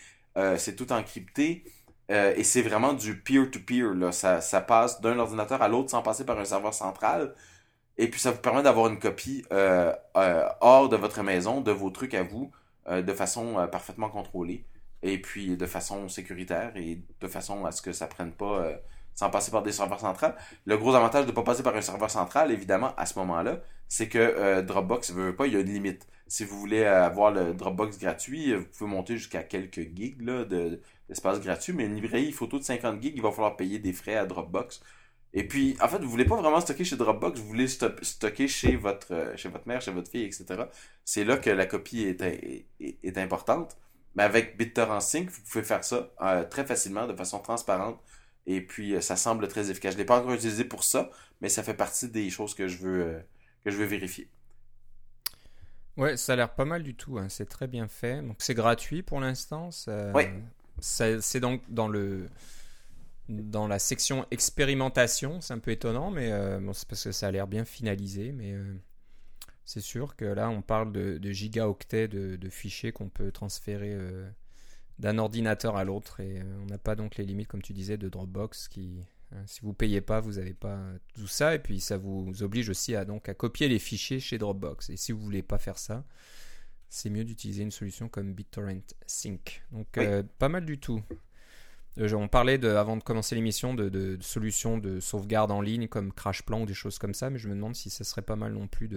C'est tout encrypté. Euh, et c'est vraiment du peer-to-peer. -peer, ça, ça passe d'un ordinateur à l'autre sans passer par un serveur central. Et puis ça vous permet d'avoir une copie euh, euh, hors de votre maison de vos trucs à vous euh, de façon parfaitement contrôlée et puis de façon sécuritaire et de façon à ce que ça prenne pas sans passer par des serveurs centrales. Le gros avantage de ne pas passer par un serveur central, évidemment, à ce moment-là, c'est que Dropbox ne veut pas, il y a une limite. Si vous voulez avoir le Dropbox gratuit, vous pouvez monter jusqu'à quelques gigs d'espace gratuit, mais une librairie photo de 50 gigs, il va falloir payer des frais à Dropbox. Et puis, en fait, vous voulez pas vraiment stocker chez Dropbox, vous voulez stocker chez votre, euh, chez votre mère, chez votre fille, etc. C'est là que la copie est, est, est, importante. Mais avec BitTorrent Sync, vous pouvez faire ça euh, très facilement, de façon transparente. Et puis, euh, ça semble très efficace. Je l'ai pas encore utilisé pour ça, mais ça fait partie des choses que je veux, euh, que je veux vérifier. Ouais, ça a l'air pas mal du tout. Hein. C'est très bien fait. Donc, c'est gratuit pour l'instant. Ça... Oui. C'est donc dans le dans la section expérimentation. C'est un peu étonnant, mais euh, bon, c'est parce que ça a l'air bien finalisé. Mais euh, c'est sûr que là, on parle de, de gigaoctets de, de fichiers qu'on peut transférer euh, d'un ordinateur à l'autre. Et on n'a pas donc les limites, comme tu disais, de Dropbox qui. hein, si vous payez pas, vous n'avez pas tout ça, et puis ça vous oblige aussi à donc à copier les fichiers chez Dropbox. Et si vous voulez pas faire ça, c'est mieux d'utiliser une solution comme BitTorrent Sync. Donc Oui. pas mal du tout. Euh, On parlait de, avant de commencer l'émission de, de- de solutions de sauvegarde en ligne comme CrashPlan ou des choses comme ça, mais je me demande si ça serait pas mal non plus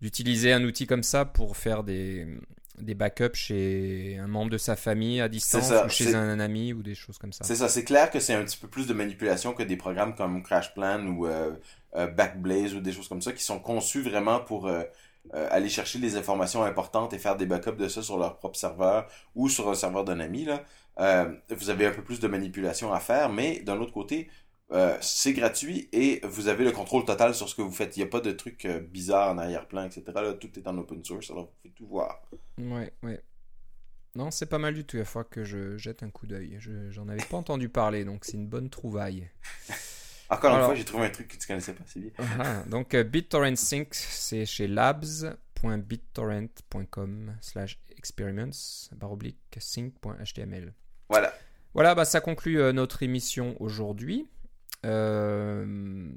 d'utiliser un outil comme ça pour faire des, des backups chez un membre de sa famille à distance ça, ou chez un, ami ou des choses comme ça. C'est ça, c'est clair que c'est un petit peu plus de manipulation que des programmes comme CrashPlan ou euh, euh, Backblaze ou des choses comme ça qui sont conçus vraiment pour euh, aller chercher les informations importantes et faire des backups de ça sur leur propre serveur ou sur un serveur d'un ami. Là. Euh, vous avez un peu plus de manipulation à faire, mais d'un autre côté, euh, c'est gratuit et vous avez le contrôle total sur ce que vous faites. Il n'y a pas de trucs euh, bizarres en arrière-plan, etc. Là, tout est en open source, alors vous pouvez tout voir. Ouais, ouais. Non, c'est pas mal du tout. Il fois que je jette un coup d'œil. J'en avais pas entendu parler, donc c'est une bonne trouvaille. (laughs) Encore une fois, j'ai trouvé un truc que tu connaissais pas, c'est bien. Ah, donc BitTorrent Sync, c'est chez labs.bittorrent.com slash experiments sync.html. Voilà. Voilà, bah, ça conclut euh, notre émission aujourd'hui. Euh,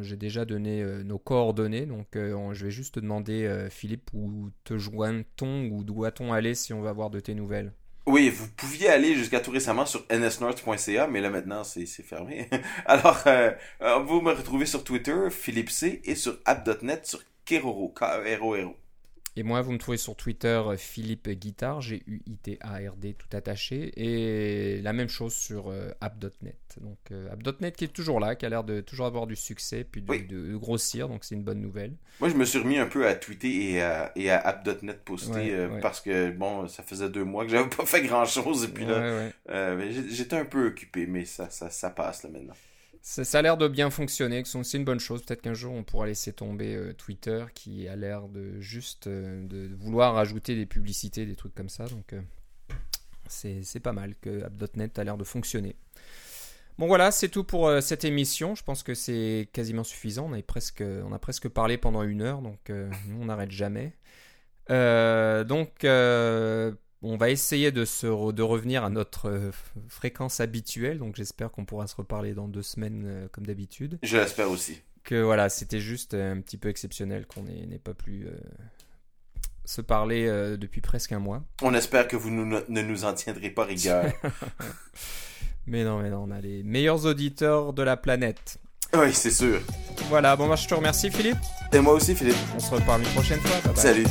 j'ai déjà donné euh, nos coordonnées, donc je vais juste te demander, Philippe, où te joint-on ou doit-on aller si on va avoir de tes nouvelles? Oui, vous pouviez aller jusqu'à tout récemment sur nsnorth.ca, mais là maintenant c'est fermé. (laughs) Alors, vous me retrouvez sur Twitter, Philippe C, et sur app.net sur Keroro, K-E-R-O-R-O. Et moi, vous me trouvez sur Twitter euh, Philippe Guitard, G-U-I-T-A-R-D tout attaché. Et la même chose sur euh, app.net. Donc euh, app.net qui est toujours là, qui a l'air de toujours avoir du succès, puis de, grossir, donc c'est une bonne nouvelle. Moi, je me suis remis un peu à tweeter et à, et à app.net poster parce que, bon, ça faisait deux mois que j'avais (laughs) pas fait grand-chose. Et puis là, j'étais un peu occupé, mais ça, ça, ça passe là maintenant. Ça, a l'air de bien fonctionner, c'est une bonne chose. Peut-être qu'un jour on pourra laisser tomber euh, Twitter qui a l'air de juste euh, de vouloir ajouter des publicités, des trucs comme ça. Donc euh, c'est pas mal que App.net a l'air de fonctionner. Bon voilà, c'est tout pour cette émission. Je pense que c'est quasiment suffisant. On, presque, on a presque parlé pendant une heure, donc on n'arrête jamais. donc on va essayer de, se de revenir à notre euh, fréquence habituelle, donc j'espère qu'on pourra se reparler dans deux semaines euh, comme d'habitude. Je l'espère aussi. Que voilà, c'était juste un petit peu exceptionnel qu'on n'ait pas pu euh, se parler depuis presque un mois. On espère que vous ne nous en tiendrez pas rigueur. (laughs) mais non, mais non, on a les meilleurs auditeurs de la planète. Oui, c'est sûr. Voilà, bon, moi je te remercie Philippe. Et moi aussi Philippe. On se reparle une prochaine fois. Salut.